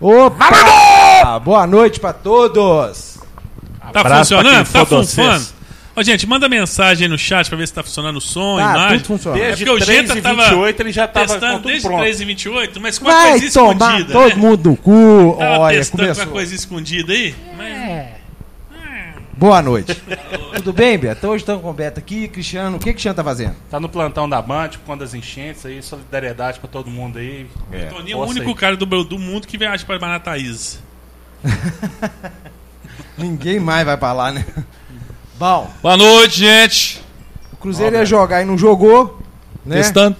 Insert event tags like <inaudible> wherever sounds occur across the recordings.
Opa! Boa noite pra todos. Tá Abraço funcionando? Tá funcionando? Ó, gente, manda mensagem aí no chat pra ver se tá funcionando o som, a Tá, imagem. tudo funciona. É Desde porque o 3 Genta e tava 28 ele já tava com testando tudo desde pronto. 3 e 28, mas com Vai coisinha tomar escondida, todo né? mundo no cu. Tava Olha, testando com começou. uma coisa escondida aí. Mas... Boa noite. Tudo bem, Beto? Hoje estamos com o Beto aqui. Cristiano, o que que o Cristiano tá fazendo? Tá no plantão da Band, por conta das enchentes aí, solidariedade pra todo mundo aí. Toninho é o único aí. cara do, do mundo que viaja pra Manataízes. <laughs> Ninguém mais vai pra lá, né? Bom, Boa noite, gente. o Cruzeiro ia jogar e não jogou, né? Testando.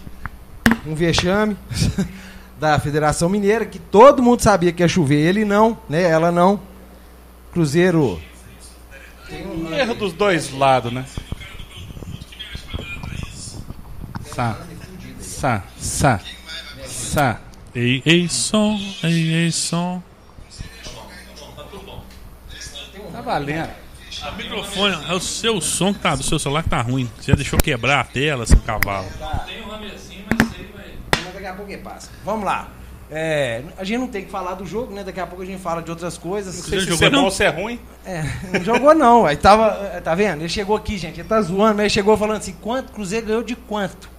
Um vexame <laughs> da Federação Mineira, que todo mundo sabia que ia chover. Ele não, né? Ela não. Cruzeiro Erro dos dois lados, né? Sá. Sá. Sá. Sá. Ei, ei, som, ei, ei, som. Tá valendo. O microfone, é o seu som que tá do seu celular que tá ruim. Você já deixou quebrar a tela, seu cavalo. Mas daqui a pouco passa. Vamos lá. É, a gente não tem que falar do jogo, né? Daqui a pouco a gente fala de outras coisas. Não sei se isso é não? bom ou se é ruim. É, não jogou não. Aí tava, tá vendo? Ele chegou aqui, gente, ele tá zoando, mas ele chegou falando assim, quanto Cruzeiro ganhou de quanto?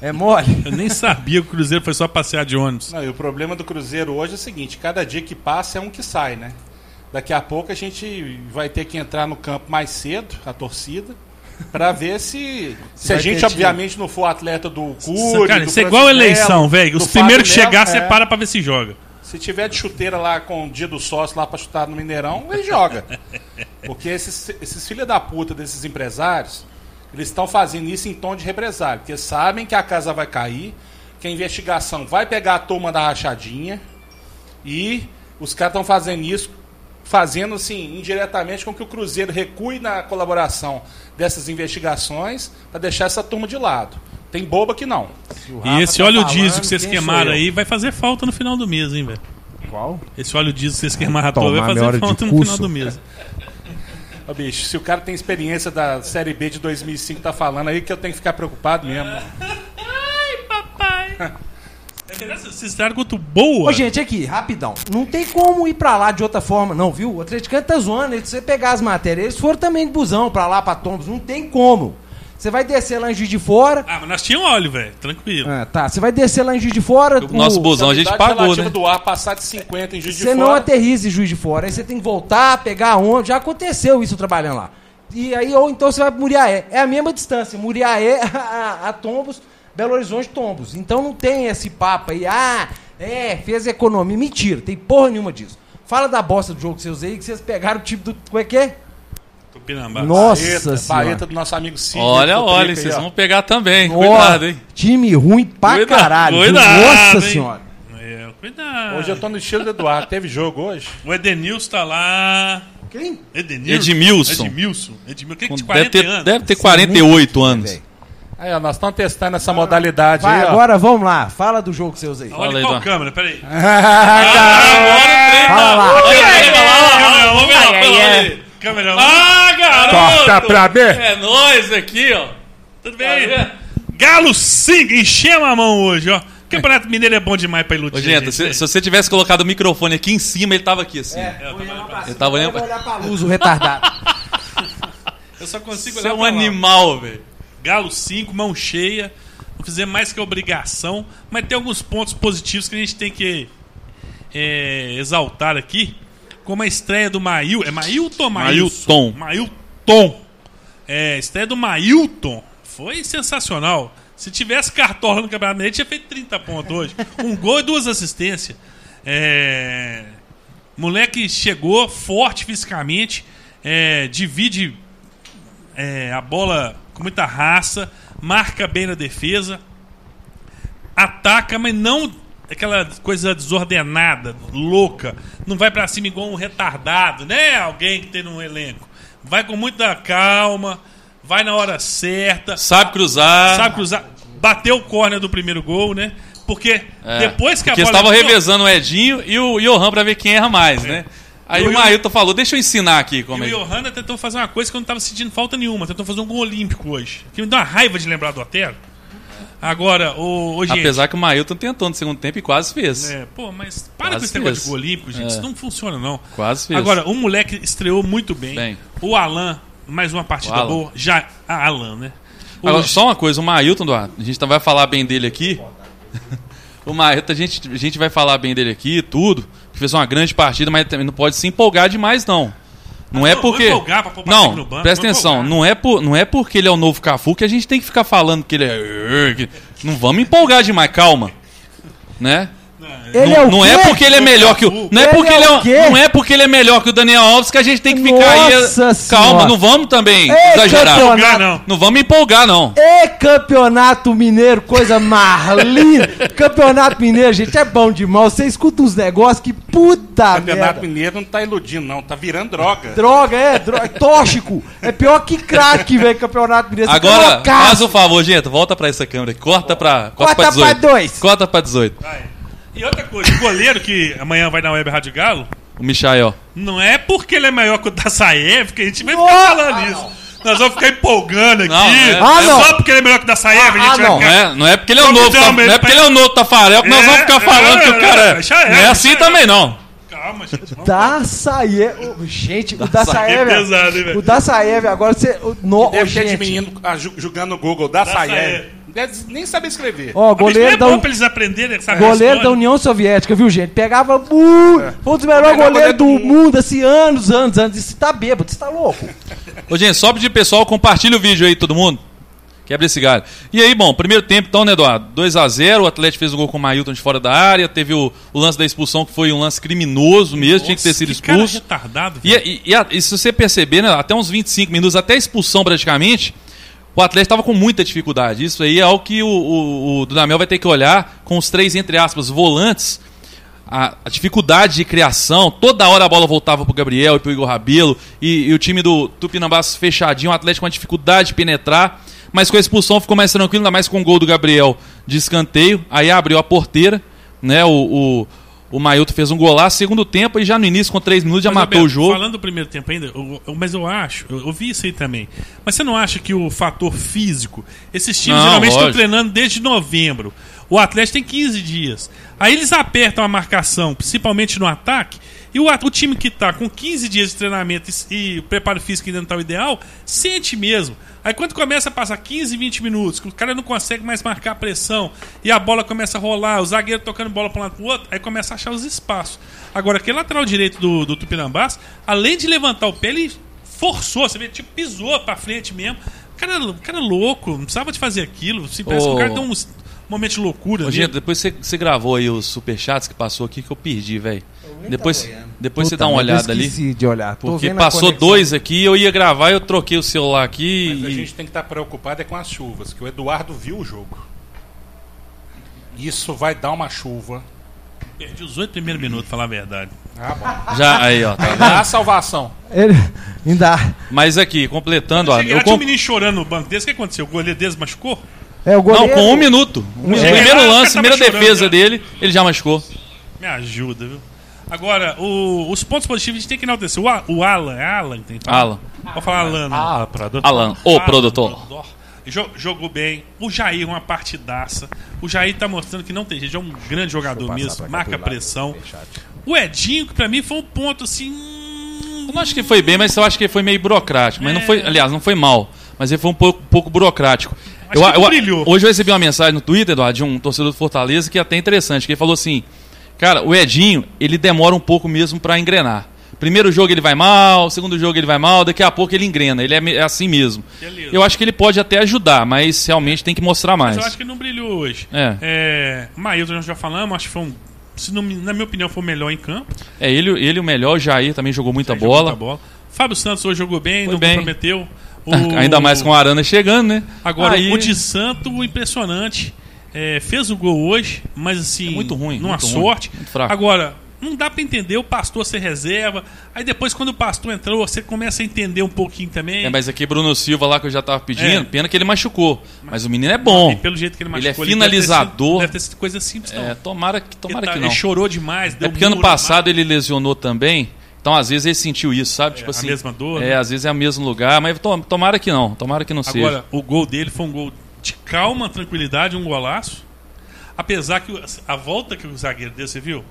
É mole? Eu nem sabia que o Cruzeiro foi só passear de ônibus. Não, e o problema do Cruzeiro hoje é o seguinte: cada dia que passa é um que sai, né? Daqui a pouco a gente vai ter que entrar no campo mais cedo, a torcida, pra ver se. Se a vai gente, obviamente, não for atleta do Cury. Cara, do isso é igual eleição, velho. Os primeiros que chegar, você é. para pra ver se joga. Se tiver de chuteira lá com o dia do sócio lá pra chutar no Mineirão, ele joga. <laughs> Porque esses, esses filha da puta desses empresários, eles estão fazendo isso em tom de represário. Porque sabem que a casa vai cair, que a investigação vai pegar a turma da rachadinha e os caras estão fazendo isso, fazendo assim, indiretamente com que o Cruzeiro recue na colaboração dessas investigações para deixar essa turma de lado. Tem boba que não. E esse tá óleo diesel que vocês queimaram aí vai fazer falta no final do mês, hein, velho? Qual? Esse óleo diesel que vocês queimaram à toa vai fazer falta no final do mês. Ô, bicho, se o cara tem experiência da Série B de 2005 tá falando aí que eu tenho que ficar preocupado mesmo. <laughs> Vocês estavam quanto boa. Ô, gente, aqui, rapidão. Não tem como ir pra lá de outra forma, não, viu? O atleticano tá zoando. Se você pegar as matérias, eles foram também de busão pra lá, pra Tombos. Não tem como. Você vai descer lá em Juiz de Fora. Ah, mas nós tínhamos óleo, velho. Tranquilo. Ah, tá. Você vai descer lá em Juiz de Fora. O nosso busão a gente pagou, né? do ar passar de 50 em Juiz de Você não Fora. aterriza em Juiz de Fora. Aí você tem que voltar, pegar a onda. Já aconteceu isso trabalhando lá. E aí, ou então você vai para Muriaé. É a mesma distância. Muriaé <laughs> a, a Tombos, Belo Horizonte, Tombos. Então não tem esse papo aí. Ah, é, fez economia. Mentira, tem porra nenhuma disso. Fala da bosta do jogo que vocês aí, que vocês pegaram o tipo do. Como é que é? Tupinambá. Nossa barreta do nosso amigo Cid. Olha, olha, aí, vocês ó. vão pegar também. Cuidado, hein? Time ruim pra Cuidado, caralho. cuidado, Nossa hein? senhora. É, cuidado. Hoje eu tô no estilo do Eduardo. Teve jogo hoje? O Edenilson tá lá. Quem? Edenilson. Edmilson. Edmilson. Edmilson. Que de Deve 40 ter, anos. deve ter 48 anos. velho. Aí, ó, nós estamos testando essa modalidade Vai, aí, ó. agora vamos lá. Fala do jogo que você usa aí. Olha Fala aí, qual Dom. câmera, peraí. Fala lá. Câmera, vamos ver lá, pelo ali. Câmera, Ah, garoto! Corta pra mim. É nóis aqui, ó. Tudo bem? Galo 5, enchemos a mão hoje, ó. Campeonato Mineiro é bom demais pra iludir. Ô, gente, se, se você tivesse colocado o microfone aqui em cima, ele tava aqui assim. Eu tava olhando pra- olhar pra <laughs> luz, o retardado. Eu só consigo Você é olhar um pra lá. animal, velho. Galo 5, mão cheia. Não fizer mais que obrigação. Mas tem alguns pontos positivos que a gente tem que é, exaltar aqui. Como a estreia do Mail. É Mailton ou Mailson? Mailton. Mailton. É, a estreia do Mailton foi sensacional. Se tivesse cartola no Campeonato Mineiro, tinha feito 30 pontos hoje. <laughs> Um gol e duas assistências. É, moleque chegou forte fisicamente. é, divide é, a bola com muita raça, marca bem na defesa, ataca, mas não aquela coisa desordenada, louca. Não vai pra cima igual um retardado, né? Alguém que tem no elenco. Vai com muita calma, vai na hora certa, Sabe cruzar. sabe cruzar. Bateu o córner do primeiro gol, né? Porque É, depois que a Porque bola. estavam entrou- revezando o Edinho e o Johan pra ver quem erra mais, né? Aí E o Mailton falou, deixa eu ensinar aqui E como o é. que- Johanna tentou fazer uma coisa que eu não tava sentindo falta nenhuma. Tentou fazer um gol olímpico hoje. Que me dá uma raiva de lembrar do Otero. Agora, o, o gente. Apesar que o Mailton tentou no segundo tempo e quase fez. É, pô, mas para Quase com esse negócio de gol olímpico, gente. É. Isso não funciona, não. Quase fez. Agora, o moleque estreou muito bem. Bem. O Alan, mais uma partida boa. Já. A Alan, né? O Agora, só uma coisa, o Mailton, Eduardo, a gente vai falar bem dele aqui. <laughs> o Mailton, a gente, a gente vai falar bem dele aqui, tudo. Que Fez uma grande partida, mas também não pode se empolgar demais, não. Não é Não, porque. empolgar pra Não, no banco, presta atenção. empolgar. Não é, por, não é porque ele é o novo Cafu que a gente tem que ficar falando que ele é. Não vamos empolgar demais, calma. Né? Ele não é o não é porque ele é melhor que o. Não é Ele porque é ele é, o um- quê? não é porque ele é melhor que o Daniel Alves que a gente tem que ficar aí. Nossa Calma, Senhora. não vamos também Ei, exagerar. Empolgar, não. Não vamos empolgar, não. E campeonato mineiro, coisa mais <laughs> linda. campeonato mineiro, gente, é bom demais. Você escuta uns negócios que puta Campeonato merda. Mineiro não tá iludindo, não. Tá virando droga. Droga, é, droga, tóxico. É pior que crack, velho, campeonato mineiro. Você Agora, faz o favor, gente, volta pra essa câmera. Corta pra, Corta corta pra pra 18. dois. Corta pra 18. Vai. E outra coisa, o goleiro que amanhã vai na Web Rádio Galo, O Michael. não é porque ele é maior que o Dassaev que a gente vai ficar falando isso. Nós vamos ficar empolgando aqui. Não, é- Ah, não. Só porque ele é melhor que o Dassaev, a gente Ah, vai não. ficar... Não é, não é porque ele é o novo, uma não é porque ele é o novo Tafarel que nós É, vamos ficar falando é, que o cara é, já é, Não é assim é. também, não. Calma, gente. Dassaev. Gente, o Dassaev. é pesado, hein, velho? O Dassaev, agora você. o- No, Deve ô, ter de gente. menino ah, ju- jogando no Google da Saiev. Saiev. Deve nem saber escrever. Ó, é goleiro da, bom pra eles aprenderem essa goleiro da União Soviética, viu, gente? Pegava muito. Foi um dos melhores melhor goleiros goleiro do do mundo, assim, anos, anos, anos. Isso tá bêbado, você tá louco. Ô, gente, só pedir pessoal, compartilha o vídeo aí, todo mundo. Quebra esse galho. E aí, bom, primeiro tempo, então, né, Eduardo? 2x0, o Atlético fez o gol com o Mailton de fora da área, teve o, o lance da expulsão, que foi um lance criminoso mesmo, tinha que ter sido Nossa, cara expulso. retardado, E, velho. e- e a- e se você perceber, né, até uns 25 minutos, até a expulsão praticamente, o Atlético estava com muita dificuldade. Isso aí é algo que o, o, o Dudamel vai ter que olhar com os três, entre aspas, volantes. A, a dificuldade de criação, toda hora a bola voltava pro Gabriel e pro Igor Rabelo, e, e o time do Tupinambás fechadinho, o Atlético com uma dificuldade de penetrar, mas com a expulsão ficou mais tranquilo, ainda mais com o gol do Gabriel de escanteio, aí abriu a porteira, né, o, o, o Mailton fez um golaço, segundo tempo, e já no início, com três minutos, já Mas, matou o jogo. Falando do primeiro tempo ainda, eu- eu- mas eu acho, eu, eu vi isso aí também. Mas você não acha que o fator físico, esses times Não, geralmente estão lógico. treinando desde novembro. O Atlético tem 15 dias. Aí eles apertam a marcação, principalmente no ataque, e o, o time que está com 15 dias de treinamento e, e preparo físico ainda não está o ideal, sente mesmo. Aí quando começa a passar 15, 20 minutos, que o cara não consegue mais marcar a pressão, e a bola começa a rolar, o zagueiro tocando bola para um lado para o outro, aí começa a achar os espaços. Agora, aquele lateral direito do, do Tupinambás, além de levantar o pé, ele forçou, você vê, tipo, pisou para frente mesmo. O cara, cara é louco, não precisava de fazer aquilo. Se parece que Ô. o cara deu um momento de loucura. Ô, ali. gente, depois você, você gravou aí os superchats que passou aqui que eu perdi, velho. Depois, depois você dá uma eu olhada ali. esqueci de olhar. Tô Porque vendo a passou conexão. dois aqui, eu ia gravar, eu troquei o celular aqui Mas a e. gente tem que estar preocupado é com as chuvas, que o Eduardo viu o jogo. Isso vai dar uma chuva. Perdi os oito primeiros minutos, falar a verdade. Ah, bom. Já, aí, ó. Tá Dá a salvação. Ele, ainda. Mas aqui, completando, ó. Eu lá, tinha um comp- menino chorando no banco desse. O que aconteceu? O goleiro deles machucou? É, o Não, goleiro. com um minuto. O Cheguei primeiro lance, primeira defesa já. dele, ele já machucou. Me ajuda, viu? Agora, o- os pontos positivos a gente tem que enaltecer. O, o Alan, é Alan que tem que falar? Alan. Vou falar Alan. né? Ah, produtor. Alan, o produtor. Jo- jogou bem. O Jair, uma partidaça. O Jair tá mostrando que não tem jeito. É um grande jogador mesmo. Marca pressão. O Edinho, que pra mim foi um ponto assim. Eu não acho que foi bem, mas eu acho que ele foi meio burocrático. Mas não É. foi, aliás, não foi mal. Mas ele foi um pouco, um pouco burocrático. Não brilhou. Hoje eu recebi uma mensagem no Twitter, Eduardo, de um torcedor do Fortaleza que é até interessante, que ele falou assim: Cara, o Edinho, ele demora um pouco mesmo pra engrenar. Primeiro jogo ele vai mal, segundo jogo ele vai mal, daqui a pouco ele engrena. Ele é, é assim mesmo. Beleza. Eu acho que ele pode até ajudar, mas realmente tem que mostrar mais. Mas eu acho que não brilhou hoje. É. É, Mailton, nós já falamos, acho que foi um. Se não, na minha opinião, foi o melhor em campo. É ele, ele o melhor, o Jair também jogou muita Jogou bola. muita bola. Fábio Santos hoje jogou bem, Foi não bem. comprometeu. O- Ainda mais com o Arana chegando, né? Agora, Aí- o de Santo, impressionante. É, fez o gol hoje, mas assim. É muito ruim, Numa muito ruim, sorte. fraco. Agora, não dá pra entender o pastor ser reserva. Aí depois, quando o pastor entrou, você começa a entender um pouquinho também. É, mas aqui Bruno Silva lá que eu já tava pedindo, É. pena que ele machucou. Mas o menino é bom. Pelo jeito que ele Ele é machucou, finalizador. Deve ter sido, deve ter sido coisa simples, não. É, tomara que, tomara ele, tá- que não. ele chorou demais. É porque ano passado ele lesionou também. Então, às vezes, ele sentiu isso, sabe? tipo a assim. mesma dor, É, né? às vezes é o mesmo lugar, mas to- tomara que não. Tomara que não seja. Agora, o gol dele foi um gol de calma, tranquilidade, um golaço. Apesar que a volta que o zagueiro deu, você viu?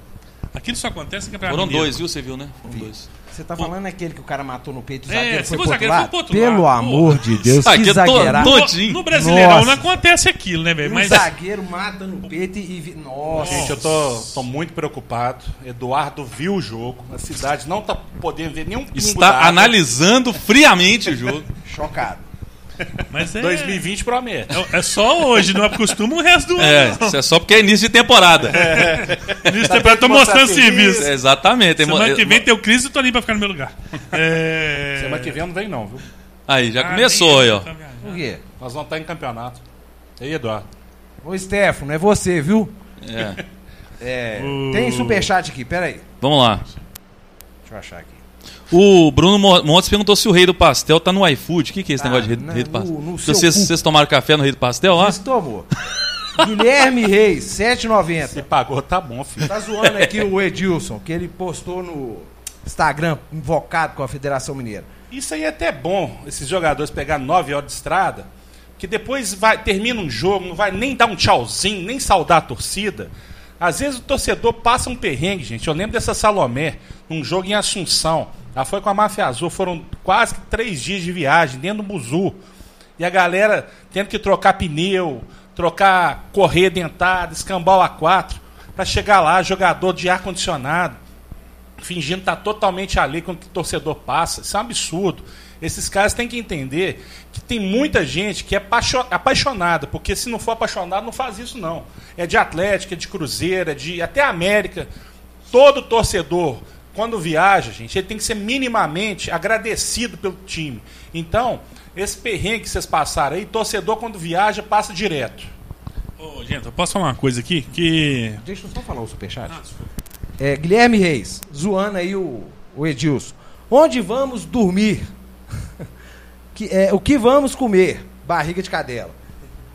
Aquilo só acontece em campeonato Foram mineiro. dois, viu? Você viu, né? Foram dois. Você tá falando aquele que o cara matou no peito e o É, zagueiro se foi o pro outro zagueiro foi lado? pro Pelo lado, amor de Deus, Zagueiro que zagueirado. No, no Brasileirão Nossa. não acontece aquilo, né, velho? Um Mas zagueiro mata no peito e... vi- Nossa. Gente, eu tô, tô muito preocupado. Eduardo viu o jogo. A cidade não tá podendo ver nenhum Está analisando friamente o jogo. Chocado. Mas é, 2020 promete. é, é só hoje, não acostuma o resto do ano. É, não. isso é só porque é início de temporada. Nisso tempo eu tô mostrando serviço. serviço. É, exatamente. Semana que vem tem o Cris e tô ali pra ficar no meu lugar. É... Semana que vem eu não vem não, viu? Aí, já Ah, começou aí, ó. Por quê? Nós vamos estar em campeonato. E aí, Eduardo? Ô, Stefano, é você, viu? É. É, O- Tem superchat aqui, peraí. Vamos lá. Deixa eu achar aqui. O Bruno Mo- Montes perguntou se o rei do pastel tá no iFood. O que, que é esse Ah, negócio de rei, na- rei do no- pastel? no Se seu vocês, vocês tomaram café no rei do pastel lá? Isso tomou. <laughs> Guilherme Reis, Se 7,90. pagou, tá bom, filho. Tá zoando aqui o Edilson, que ele postou no Instagram, invocado com a Federação Mineira. Isso aí é até bom, esses jogadores pegar nove horas de estrada, que depois vai, termina um jogo, não vai nem dar um tchauzinho, nem saudar a torcida. Às vezes o torcedor passa um perrengue, gente. Eu lembro dessa Salomé, num jogo em Assunção. Ela foi com a Máfia Azul, foram quase três dias de viagem dentro do buzu. E a galera tendo que trocar pneu, trocar correia dentada, escambau A4, para chegar lá, jogador de ar-condicionado fingindo estar totalmente ali o que o torcedor passa. Isso é um absurdo. Esses caras têm que entender que tem muita gente que é apaixo- apaixonada, porque se não for apaixonado, não faz isso, não. É de Atlético, é de Cruzeiro, é de até América. Todo torcedor, quando viaja, gente, ele tem que ser minimamente agradecido pelo time. Então, esse perrengue que vocês passaram aí, torcedor, quando viaja, passa direto. Ô, gente, eu posso falar uma coisa aqui? Que. Deixa eu só falar o superchat. É, Guilherme Reis, zoando aí o, o Edilson. Onde vamos dormir? Que, é, o que vamos comer? Barriga de cadela.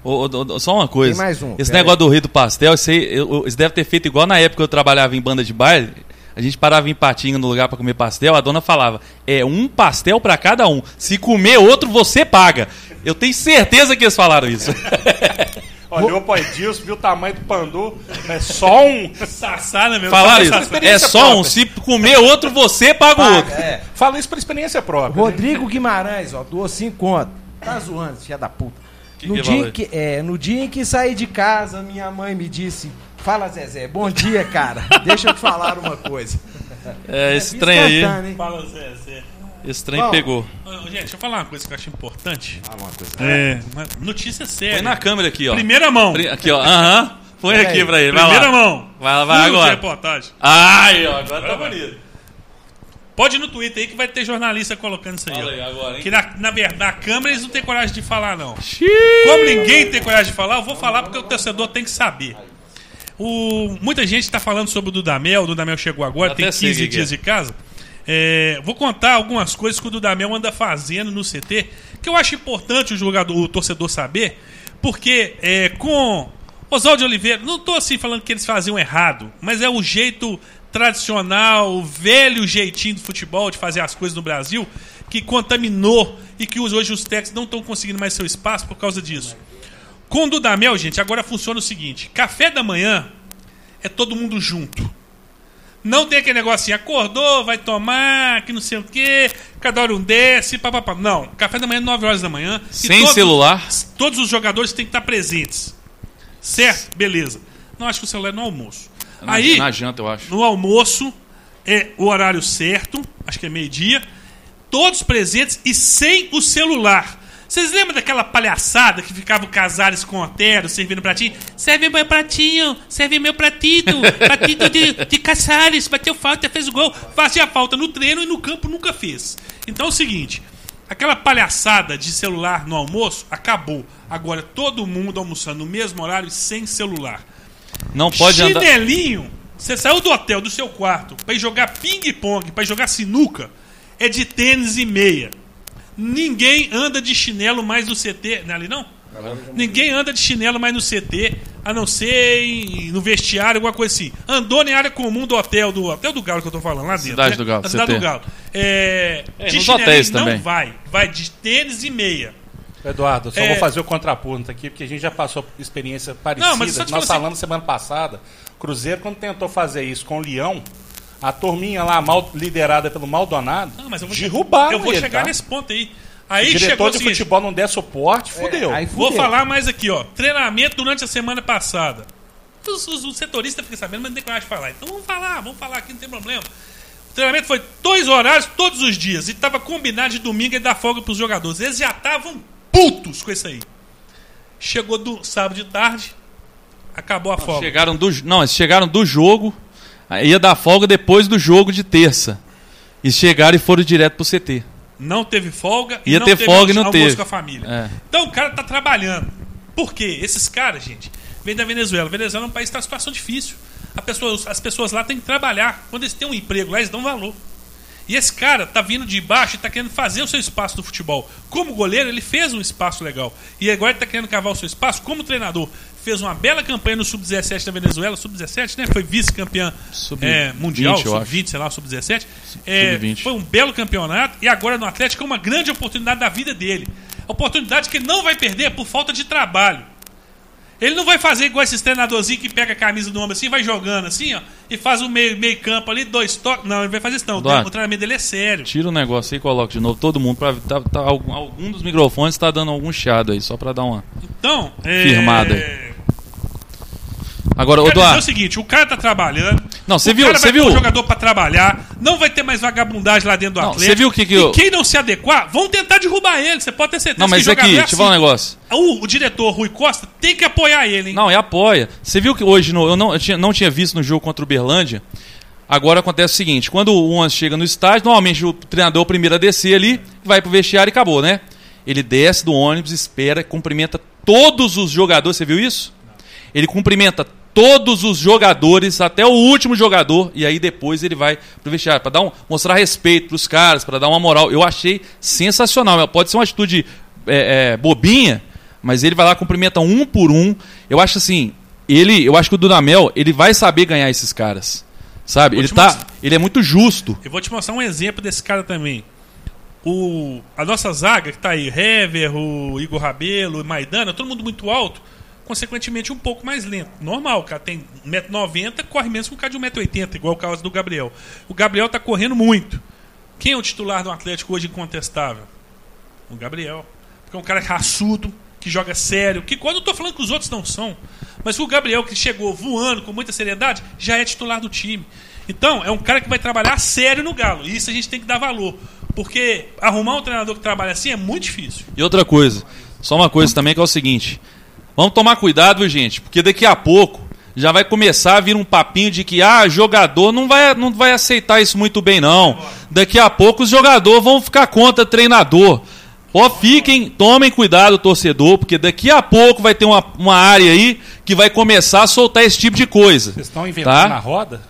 Ô, ô, ô, só uma coisa. Tem mais um, Esse negócio do rei do pastel, isso aí, eu- isso deve ter feito igual na época que eu trabalhava em banda de baile. A gente parava em Patinga no lugar pra comer pastel, a dona falava: é um pastel pra cada um. Se comer outro, você paga. Eu tenho certeza que eles falaram isso. <laughs> Olhou para Edilson, viu o tamanho do pandu, é só um. Sassá, né, meu? Falaram Sassá. isso. É só um. Se comer outro, você paga o outro. É. Fala isso por experiência própria. né? Rodrigo Guimarães, ó, doou 5 conto. Tá zoando, filha da puta. Que no, que dia em que, é, no dia em que saí de casa, minha mãe me disse: Fala, Zezé, bom dia, cara. <laughs> Deixa eu te falar uma coisa. É, esse trem aí. Hein? Fala, Zé, Zé. Esse trem Bom. pegou. Gente, deixa eu falar uma coisa que eu acho importante. Fala uma coisa. É, uma notícia séria. Põe na câmera aqui, ó. Primeira mão. Aqui, ó. Aham. Põe Pera aqui aí. pra ele. Vai Primeira lá. mão. Vai lá, vai de agora. reportagem. Ai, ó. Agora tá vai. bonito. Pode ir no Twitter aí que vai ter jornalista colocando isso aí. Fala aí agora, hein? Que na, na verdade, a câmera eles não têm coragem de falar, não. Xiii. Como ninguém tem coragem de falar, eu vou falar porque o torcedor tem que saber. O, muita gente está falando sobre o Dudamel. O Dudamel chegou agora, Até tem sei 15 que que dias de casa. É, vou contar algumas coisas que o Dudamel anda fazendo no CT, que eu acho importante o jogador, o torcedor saber, porque é, com Oswaldo Oliveira, não estou assim falando que eles faziam errado, mas é o jeito tradicional, o velho jeitinho do futebol de fazer as coisas no Brasil, que contaminou e que hoje os técnicos não estão conseguindo mais seu espaço por causa disso. Com o Dudamel, gente, agora funciona o seguinte: café da manhã é todo mundo junto. Não tem aquele negócio assim, acordou, vai tomar, que não sei o quê, cada hora um desce, papapá. Não, café da manhã, 9 horas da manhã. Sem todos- celular. Todos os jogadores têm que estar presentes. Certo? Beleza. Não, acho que o celular é no almoço. Na, Aí, na janta, eu acho. no almoço, é o horário certo, acho que é meio-dia, todos presentes e sem o celular. Vocês lembram daquela palhaçada que ficava o Casares com o Otero servindo pratinho? Serve meu pratinho, serve meu pratito, <laughs> pratito de, de Casares, bateu falta, fez o gol. Fazia falta no treino e no campo nunca fez. Então é o seguinte, aquela palhaçada de celular no almoço acabou. Agora todo mundo almoçando no mesmo horário e sem celular. Não pode andar. Chinelinho, você saiu do hotel, do seu quarto, pra ir jogar ping-pong, pra ir jogar sinuca, é de tênis e meia. Ninguém anda de chinelo mais no CT. Não é ali não? Ninguém anda de chinelo mais no CT, a não ser em- no vestiário, alguma coisa assim. Andou na área comum do hotel, do hotel do Galo que eu tô falando, lá dentro. Cidade né? do Galo, Na cidade CT. do Galo. É, É, de hotéis não também. vai. Vai de tênis e meia. Eduardo, só É. vou fazer o contraponto aqui, porque a gente já passou por experiência parecida. Não, mas Nós assim- falamos semana passada, Cruzeiro, quando tentou fazer isso com o Leão, a turminha lá, mal, liderada pelo Maldonado, Não, mas eu vou, derrubaram eu vou ele, chegar tá? nesse ponto aí. Se Aí o diretor de seguinte, futebol não der suporte, fudeu. aí Vou falar mais aqui, ó. Treinamento durante a semana passada. Os, os- os setoristas ficam sabendo, mas não tem coragem de falar. Então vamos falar, vamos falar aqui, não tem problema. O treinamento foi dois horários todos os dias. E tava combinado de domingo e dar folga pros jogadores. Eles já estavam putos com isso aí. Chegou do sábado de tarde, acabou a folga. Chegaram do, não, eles chegaram do jogo, ia dar folga depois do jogo de terça. E chegaram e foram direto pro CT. Não teve folga Ia não ter folga e não almoço teve. com a família. É. Então o cara tá trabalhando. Por quê? Esses caras, gente, vêm da Venezuela. Venezuela é um país que está em situação difícil. Pessoa- as pessoas lá têm que trabalhar. Quando eles têm um emprego lá, eles dão valor. E esse cara tá vindo de baixo e tá querendo fazer o seu espaço no futebol. Como goleiro, ele fez um espaço legal. E agora ele tá querendo cavar o seu espaço como treinador. Fez uma bela campanha no Sub-17 da Venezuela. Sub-17, né? Foi vice-campeão Sub- é, mundial, 20, eu acho. sub-20, sei lá, sub-17. É, Sub-20. foi um belo campeonato. E agora no Atlético é uma grande oportunidade da vida dele. Oportunidade que ele não vai perder por falta de trabalho. Ele não vai fazer igual esses treinadorzinhos que pega a camisa do ombro assim, vai jogando assim, ó, e faz o meio, meio campo ali, dois toques. Não, ele vai fazer isso não. Eduardo. O treinamento dele é sério. Tira o negócio aí e coloca de novo todo mundo. Pra, tá, tá- algum, algum dos microfones tá dando algum chiado aí, só pra dar uma. Então, é... Firmada aí. Agora, o Eduardo. seguinte, o cara tá trabalhando. Não, você o viu- você viu- um jogador pra trabalhar, não vai ter mais vagabundagem lá dentro do Não, Atlético. você viu o que que e eu- quem não se adequar, vão tentar derrubar ele. Você pode ter certeza Não, mas que aqui, jogador é deixa eu falar um assim. negócio. O, o diretor Rui Costa tem que apoiar ele, hein? Não, é apoia. Você viu que hoje, no- eu, não, eu tinha, não tinha visto no jogo contra o Berlândia. Agora acontece o seguinte: quando o Once chega no estádio, normalmente o treinador é o primeiro a descer ali, vai pro vestiário e acabou, né? Ele desce do ônibus, espera, cumprimenta todos os jogadores. Você viu isso? Ele cumprimenta todos os jogadores, até o último jogador, e aí depois ele vai pro vestiário, para dar um, mostrar respeito pros caras, para dar uma moral. Eu achei sensacional. Pode ser uma atitude é, é, bobinha, mas ele vai lá cumprimenta um por um. Eu acho assim, ele, eu acho que o Dudamel, ele vai saber ganhar esses caras. Sabe? Ele tá, mostrar. ele é muito justo. Eu vou te mostrar um exemplo desse cara também. O, a nossa zaga, que tá aí, Hever, o Igor Rabelo, o Maidana, todo mundo muito alto, consequentemente um pouco mais lento. Normal, o cara tem 1,90m, corre menos que um cara de 1,80m, igual o caso do Gabriel. O Gabriel tá correndo muito. Quem é o titular do Atlético hoje incontestável? O Gabriel. Porque é um cara raçudo, que joga sério, que quando eu tô falando que os outros não são, mas o Gabriel que chegou voando com muita seriedade, já é titular do time. Então, é um cara que vai trabalhar sério no Galo. E isso a gente tem que dar valor. Porque arrumar um treinador que trabalha assim é muito difícil. E outra coisa, só uma coisa também que é o seguinte: vamos tomar cuidado, viu, gente, porque daqui a pouco já vai começar a vir um papinho de que ah, jogador não vai, não vai aceitar isso muito bem, não. Daqui a pouco os jogadores vão ficar contra treinador. Ó, fiquem, tomem cuidado, torcedor, porque daqui a pouco vai ter uma, uma área aí que vai começar a soltar esse tipo de coisa. Vocês estão inventando Tá? na roda?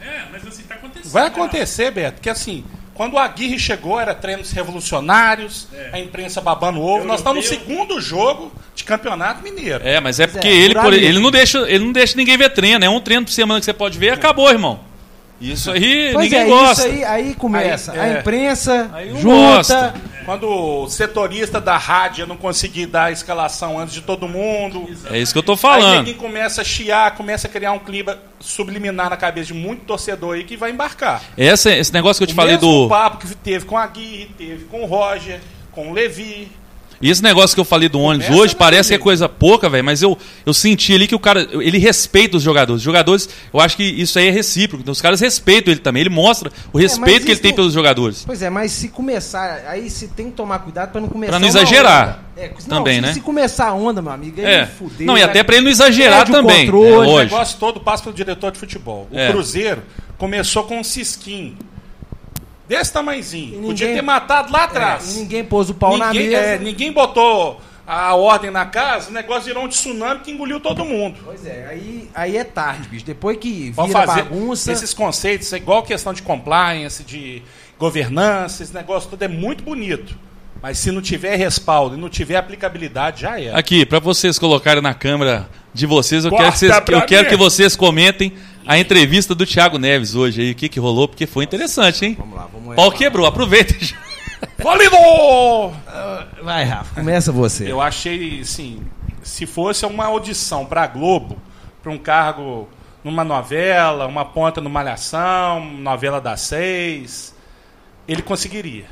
É, mas assim, tá acontecendo. Vai acontecer, Beto, porque assim, quando o Aguirre chegou, era treinos revolucionários, a imprensa babando ovo. Nós estamos no segundo jogo de campeonato mineiro. É, mas é porque é, ele, por ele, não deixa, ele não deixa ninguém ver treino. É um treino por semana que você pode ver e acabou, irmão. Isso aí Pois ninguém é, gosta. isso aí, aí começa. Aí, a é. imprensa Aí junta. gosta. Quando o setorista da rádio não conseguir dar a escalação antes de todo mundo. É isso que eu tô Aí falando. ninguém começa a chiar, começa a criar um clima subliminar na cabeça de muito torcedor aí que vai embarcar. Essa, esse negócio que eu te O falei do. papo que teve com a Aguirre, teve com o Roger, com o Levi. E esse negócio que eu falei do ônibus Começa hoje parece que é coisa pouca, velho, mas eu, eu senti ali que o cara. Ele respeita os jogadores. Os jogadores, eu acho que isso aí é recíproco. Então os caras respeitam ele também. Ele mostra o respeito É, que ele tem não- pelos jogadores. Pois é, mas se começar, aí se tem que tomar cuidado pra não começar Pra não exagerar. É, também, se, né? Se começar a onda, meu amigo, aí É. fudeu. Não, e né? até pra ele não exagerar Perde o também. controle, é, O lógico. negócio todo passa pelo diretor de futebol. O É. Cruzeiro começou com um cisquinho. Desse tamanhozinho. ninguém- Podia ter matado lá É, atrás. e ninguém pôs o pau na ninguém, mesa. é, ninguém botou a ordem na casa, o negócio virou um tsunami que engoliu todo mundo. Pois é, aí, aí é tarde, bicho. Depois que Vamos vira fazer bagunça. esses conceitos, é igual questão de compliance, de governança, esse negócio tudo é muito bonito. Mas se não tiver respaldo e não tiver aplicabilidade, já era. Aqui, pra vocês colocarem na câmera de vocês, eu Corta quero, que vocês, eu quero que vocês comentem a entrevista do Thiago Neves hoje aí. O que, que rolou, porque foi interessante, hein? Vamos lá, vamos Pau lá. quebrou, aproveita. Valido! Vai, Rafa, começa você. Eu achei, assim, se fosse uma audição pra Globo, pra um cargo numa novela, uma ponta no Malhação, novela das seis, ele conseguiria.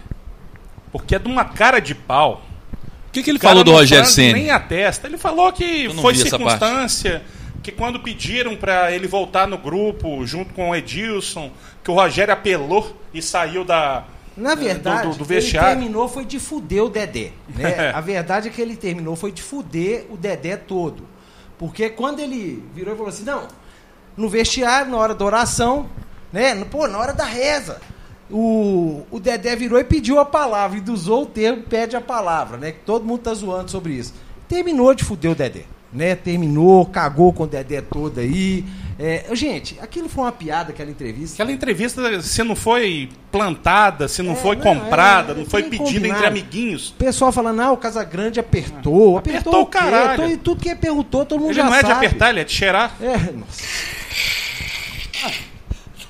Porque é de uma cara de pau. O que, que ele O falou do Rogério Senna? Nem a testa. Ele falou que foi circunstância, que quando pediram pra ele voltar no grupo junto com o Edilson, que o Rogério apelou e saiu da Na verdade, do, do, do ele terminou foi de fuder o Dedé. Né? <laughs> a verdade é que ele terminou foi de fuder o Dedé todo. Porque quando ele virou e falou assim, não, no vestiário, na hora da oração, né? Pô, na hora da reza. O, o Dedé virou e pediu a palavra, e usou o termo pede a palavra, né? Que todo mundo tá zoando sobre isso. Terminou de fuder o Dedé. Né? Terminou, cagou com o Dedé todo aí. É, gente, aquilo foi uma piada, aquela entrevista. Aquela entrevista, se não foi plantada, se não É, foi não, comprada, é, não foi pedida combinado. entre amiguinhos. O pessoal falando, ah, o Casagrande apertou. Apertou Apertou, o caralho. quê? Tudo que perguntou, todo mundo Ele já não é de sabe. apertar, ele é de cheirar. É, nossa.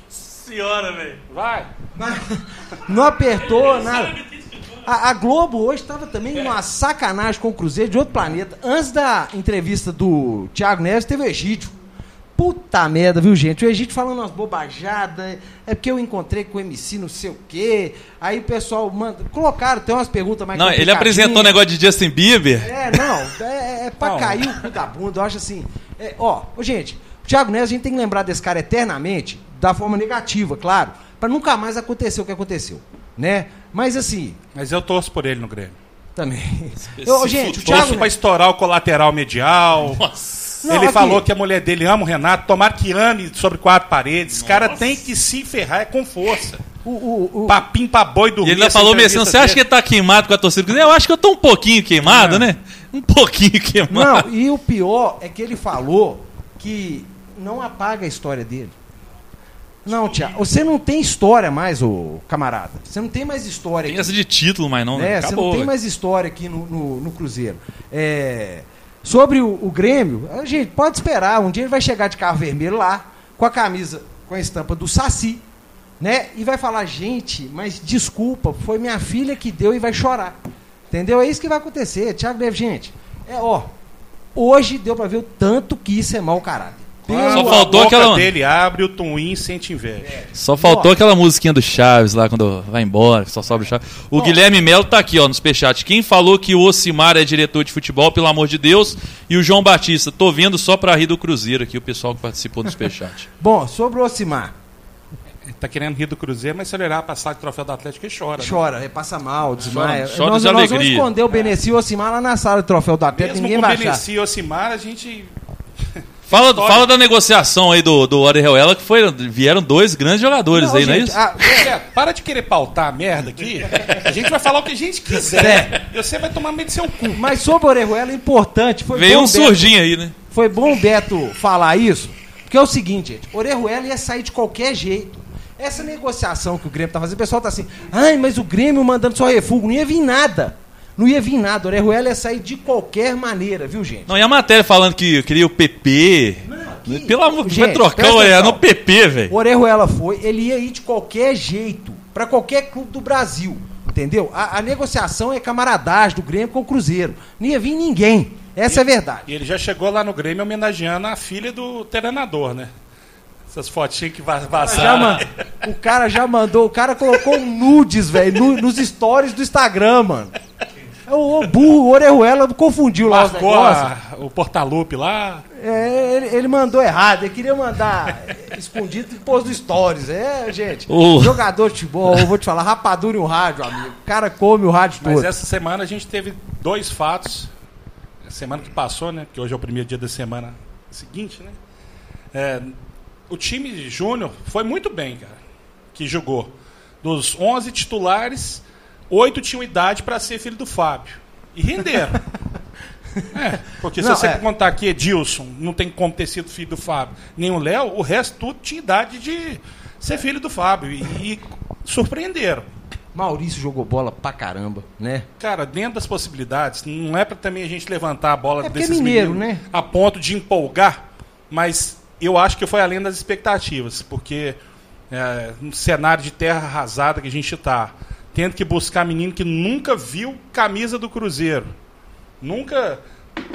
Senhora, velho. Vai. Não apertou nada. A, a Globo hoje estava também numa sacanagem com o Cruzeiro de outro planeta. Antes da entrevista do Thiago Neves, teve o Egídio. Puta merda, viu, gente? O Egídio falando umas bobajadas. É porque eu encontrei com o MC não sei o quê. Aí o pessoal manda. Colocaram, tem umas perguntas mais Não, ele apresentou um complicadinhas. negócio de Justin Bieber. É, não, é, é pra Não. cair o cu da bunda, eu acho assim. é, ó, gente, o Thiago Neves, a gente tem que lembrar desse cara eternamente, da forma negativa, claro, pra nunca mais acontecer o que aconteceu, né? Mas assim, Mas eu torço por ele no Grêmio. também. Ô, gente, o Torço Thiago pra estourar o colateral medial. Nossa. Não, ele aqui. falou que a mulher dele ama o Renato, tomara que ame sobre quatro paredes. Esse cara tem que se ferrar é com força. O, o, o, Papim pra boi do E ele ainda falou mesmo, você acha que ele tá queimado com a torcida? Eu acho que eu tô um pouquinho queimado, né? Um pouquinho queimado. não, e o pior é que ele falou que não apaga a história dele. Não, Thiago, você não tem história mais, ô camarada. Você não tem mais história Tem aqui. essa de título, mas não, né? né? Você não tem mais história aqui no, no, no Cruzeiro. É, sobre o, o Grêmio, a gente pode esperar. Um dia ele vai chegar de carro vermelho lá, com a camisa com a estampa do Saci, né? E vai falar, gente, mas desculpa, foi minha filha que deu e vai chorar. Entendeu? É isso que vai acontecer. Neves, gente, é ó. Hoje deu pra ver o tanto que isso é mau caráter. Quando Só a faltou boca aquela- dele abre, o Twin sente inveja. Só faltou aquela musiquinha do Chaves lá quando vai embora, só sobra o Chaves. O Guilherme Melo tá aqui, ó, no superchat. Quem falou que o Ocimar é diretor de futebol, pelo amor de Deus? E o João Batista, tô vendo só pra rir do Cruzeiro aqui, o pessoal que participou do superchat. <laughs> Bom, sobre o Ocimar. Ele tá querendo rir do Cruzeiro, mas se ele olhar pra sala de troféu do Atlético, ele chora. né? Chora, é, passa mal, desmaia. Chora- chora nós, de nós vamos esconder o Beneci e o Ocimar lá na sala de troféu do Atlético, Mesmo ninguém com vai achar. Beneci e Ocimar, a gente... Fala, História. fala da negociação aí do, do Orejuela, que foi, vieram dois grandes jogadores aí, não é gente, isso? a- É, para de querer pautar a merda aqui. A gente vai falar o que a gente quiser. E você vai tomar meio de seu cu. mas sobre o Orejuela é importante. Foi Veio bom um o Beto- surdinho aí, né? Foi bom o Beto falar isso, porque é o seguinte, gente. Orejuela ia sair de qualquer jeito. Essa negociação que o Grêmio tá fazendo, o pessoal tá assim, ai, mas o Grêmio mandando só refúgio, não ia vir nada. Não ia vir nada. O Orejuela ia sair de qualquer maneira, viu, gente? Não, e a matéria falando que queria o PP. que- Pelo amor de vai trocar o Orejuela no PP, velho. O Orejuela foi, ele ia ir de qualquer jeito, pra qualquer clube do Brasil, entendeu? A, a negociação é camaradagem do Grêmio com o Cruzeiro. Não ia vir ninguém. Essa é a verdade. E ele já chegou lá no Grêmio homenageando a filha do treinador, né? Essas fotinhas que vazaram. o cara já mandou, o cara colocou nudes, velho, no- nos stories do Instagram, mano. O, o burro, o Orejuela confundiu lá os Marcou negócios. a- o Portalupe lá. É, ele, ele mandou errado, ele queria mandar escondido e pôs no stories. É, gente. O- Jogador de futebol, eu vou te falar, rapadura em um rádio, amigo. O cara come o rádio Mas todo. essa semana a gente teve dois fatos. Semana que passou, né? Porque hoje é o primeiro dia da semana seguinte, né? É, o time júnior foi muito bem, cara. Que jogou. Dos 11 titulares, oito tinham idade para ser filho do Fábio. E renderam. <laughs> É, porque se Não, você é. contar aqui Edilson, não tem como ter sido filho do Fábio, nem o Léo, o resto tudo tinha idade de ser filho do Fábio. E, e surpreenderam. Maurício jogou bola pra caramba, né? Cara, dentro das possibilidades, não é pra também a gente levantar a bola É é desses mineiro, meninos né? a ponto de empolgar, mas eu acho que foi além das expectativas, porque é, no cenário de terra arrasada que a gente está, tendo que buscar menino que nunca viu camisa do Cruzeiro. Nunca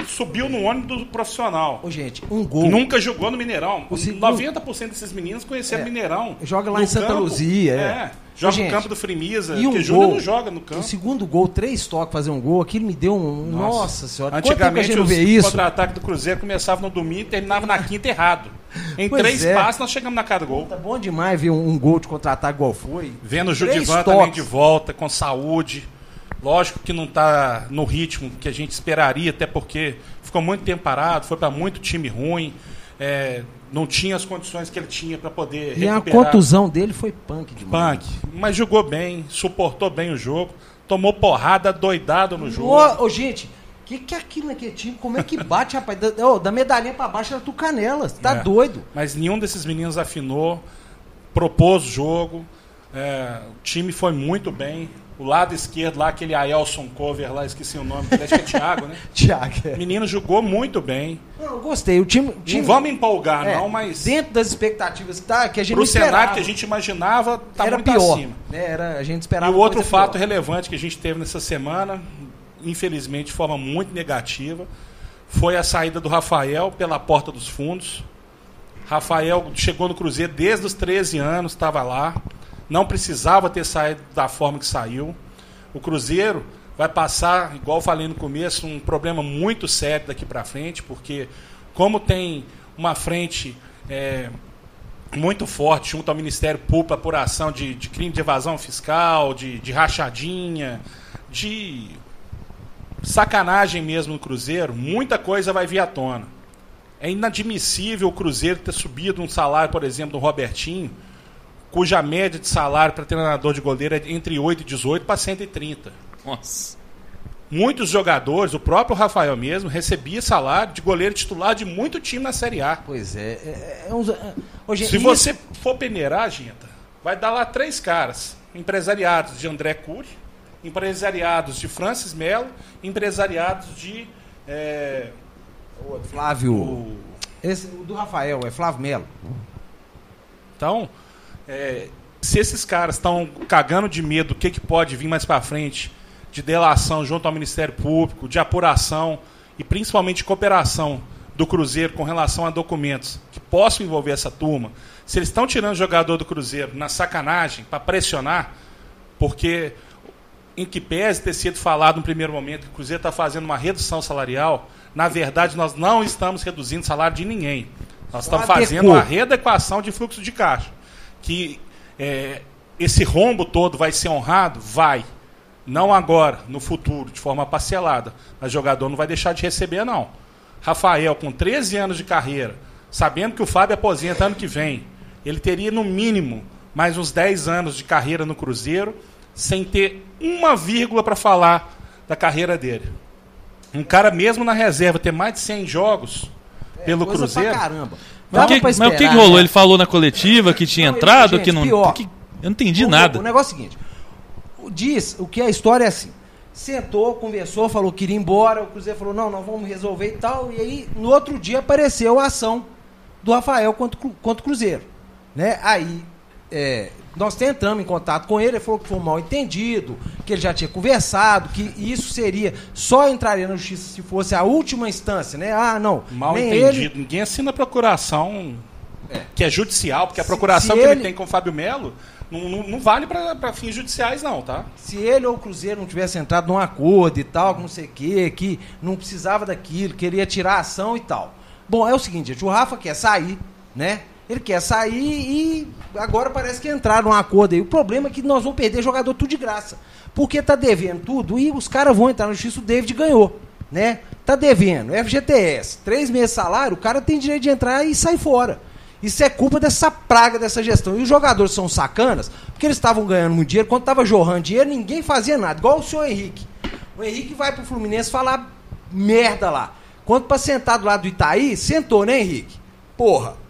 subiu no ônibus do profissional. Ô, gente, um gol. Nunca jogou no Mineirão. O segundo- 90% desses meninos conheceram É. Mineirão. Joga lá em Santa campo. Luzia, é. É. Joga Ô, gente, no campo do Frimisa. E um porque Júnior gol. não joga no campo. O segundo gol, três toques fazer um gol, aquilo me deu um. Nossa, senhora. Quanto tempo que a Antigamente gente não os contra-ataques do Cruzeiro começavam no domingo e terminavam na quinta errado. <laughs> Em Pois três é. passos nós chegamos na cara do gol. Tá bom demais ver um, um gol de contra-ataque igual foi. Vendo o Judivan também de volta, com saúde. Lógico que não está no ritmo que a gente esperaria, até porque ficou muito tempo parado, foi para muito time ruim, é, não tinha as condições que ele tinha para poder E a recuperar. contusão dele foi punk demais. Punk, mas jogou bem, suportou bem o jogo, tomou porrada doidado no jogo. Ô, ô, gente, o que, que é aquilo naquele time? Como é que bate, <laughs> rapaz? Da, ô, da medalhinha pra baixo era tu canela. Você tá É. doido? Mas nenhum desses meninos afinou, propôs o jogo, é, o time foi muito bem. O lado esquerdo lá, aquele Aelson Cover lá, esqueci o nome, acho que é Thiago, né? <laughs> Tiago. O menino jogou muito bem. Não, eu gostei. O time. O time Não vamos empolgar, é, não, mas Dentro das expectativas que, tá, que a gente pro esperava, cenário que a gente imaginava, tá era muito pior. acima. né? Era, a gente E esperava. o outro fato pior. relevante que a gente teve nessa semana, infelizmente de forma muito negativa, foi a saída do Rafael pela porta dos fundos. Rafael chegou no Cruzeiro desde os 13 anos, estava lá. Não precisava ter saído da forma que saiu. O Cruzeiro vai passar, igual falei no começo, um problema muito sério daqui para frente, porque como tem uma frente é, muito forte junto ao Ministério Público, apuração de, de crime de evasão fiscal, de, de rachadinha, de sacanagem mesmo no Cruzeiro, muita coisa vai vir à tona. É inadmissível o Cruzeiro ter subido um salário, por exemplo, do Robertinho, cuja média de salário para treinador de goleiro é entre 8 e 18 para 130. Nossa. Muitos jogadores, o próprio Rafael mesmo, recebia salário de goleiro titular de muito time na Série A. Pois é. é, é uns- é- Ô, gente, Se isso- você for peneirar, Ginta, vai dar lá três caras: empresariados de André Cury, empresariados de Francis Melo, empresariados de. é, Flávio. o- Esse, o do Rafael, é Flávio Melo. Então, é, se esses caras estão cagando de medo do que, que pode vir mais para frente, de delação junto ao Ministério Público, de apuração e principalmente de cooperação do Cruzeiro com relação a documentos que possam envolver essa turma, se eles estão tirando o jogador do Cruzeiro na sacanagem para pressionar, porque em que pese ter sido falado no primeiro momento que o Cruzeiro está fazendo uma redução salarial, na verdade nós não estamos reduzindo o salário de ninguém. Nós estamos fazendo uma readequação de fluxo de caixa. Que é, esse rombo todo vai ser honrado? Vai. Não agora, no futuro, de forma parcelada. Mas o jogador não vai deixar de receber, não. Rafael, com 13 anos de carreira, sabendo que o Fábio aposenta ano que vem, ele teria no mínimo mais uns 10 anos de carreira no Cruzeiro, sem ter uma vírgula para falar da carreira dele. Um cara mesmo na reserva ter mais de 100 jogos pelo Coisa Cruzeiro, Pra caramba. Mas, o que, mas o que, que rolou? né? Ele falou na coletiva que tinha Não, entrado, gente, que não. pior. que- eu não entendi O- nada. O, negócio é o seguinte: diz o que a história é assim. Sentou, conversou, falou que iria embora. O Cruzeiro falou: não, nós vamos resolver e tal. E aí, no outro dia, apareceu a ação do Rafael contra, contra o Cruzeiro. Né? Aí, é, nós tentamos em contato com ele. Ele falou que foi mal entendido, que ele já tinha conversado, que isso seria. Só entraria na justiça se fosse a última instância, né? Ah, não. mal entendido. ele- Ninguém assina procuração É. que é judicial, porque a Se- procuração se que ele... ele- tem com o Fábio Melo não, não, não vale para fins judiciais, não, tá? se ele ou o Cruzeiro não tivesse entrado num acordo e tal, não sei o quê, que não precisava daquilo, queria tirar a ação e tal. Bom, é o seguinte, gente, o Rafa quer sair, né? Ele quer sair e agora parece que entraram num acordo aí. O problema é que nós vamos perder jogador tudo de graça. Porque tá devendo tudo e os caras vão entrar no justiça, o David ganhou, né? Tá devendo, FGTS, três meses de salário, o cara tem direito de entrar e sair fora. Isso é culpa dessa praga dessa gestão. E os jogadores são sacanas, porque eles estavam ganhando muito dinheiro. Quando estava jorrando dinheiro, ninguém fazia nada. Igual o senhor Henrique. O Henrique vai pro Fluminense falar merda lá. Quando pra sentar do lado do Itaí, sentou, né, Henrique? Porra.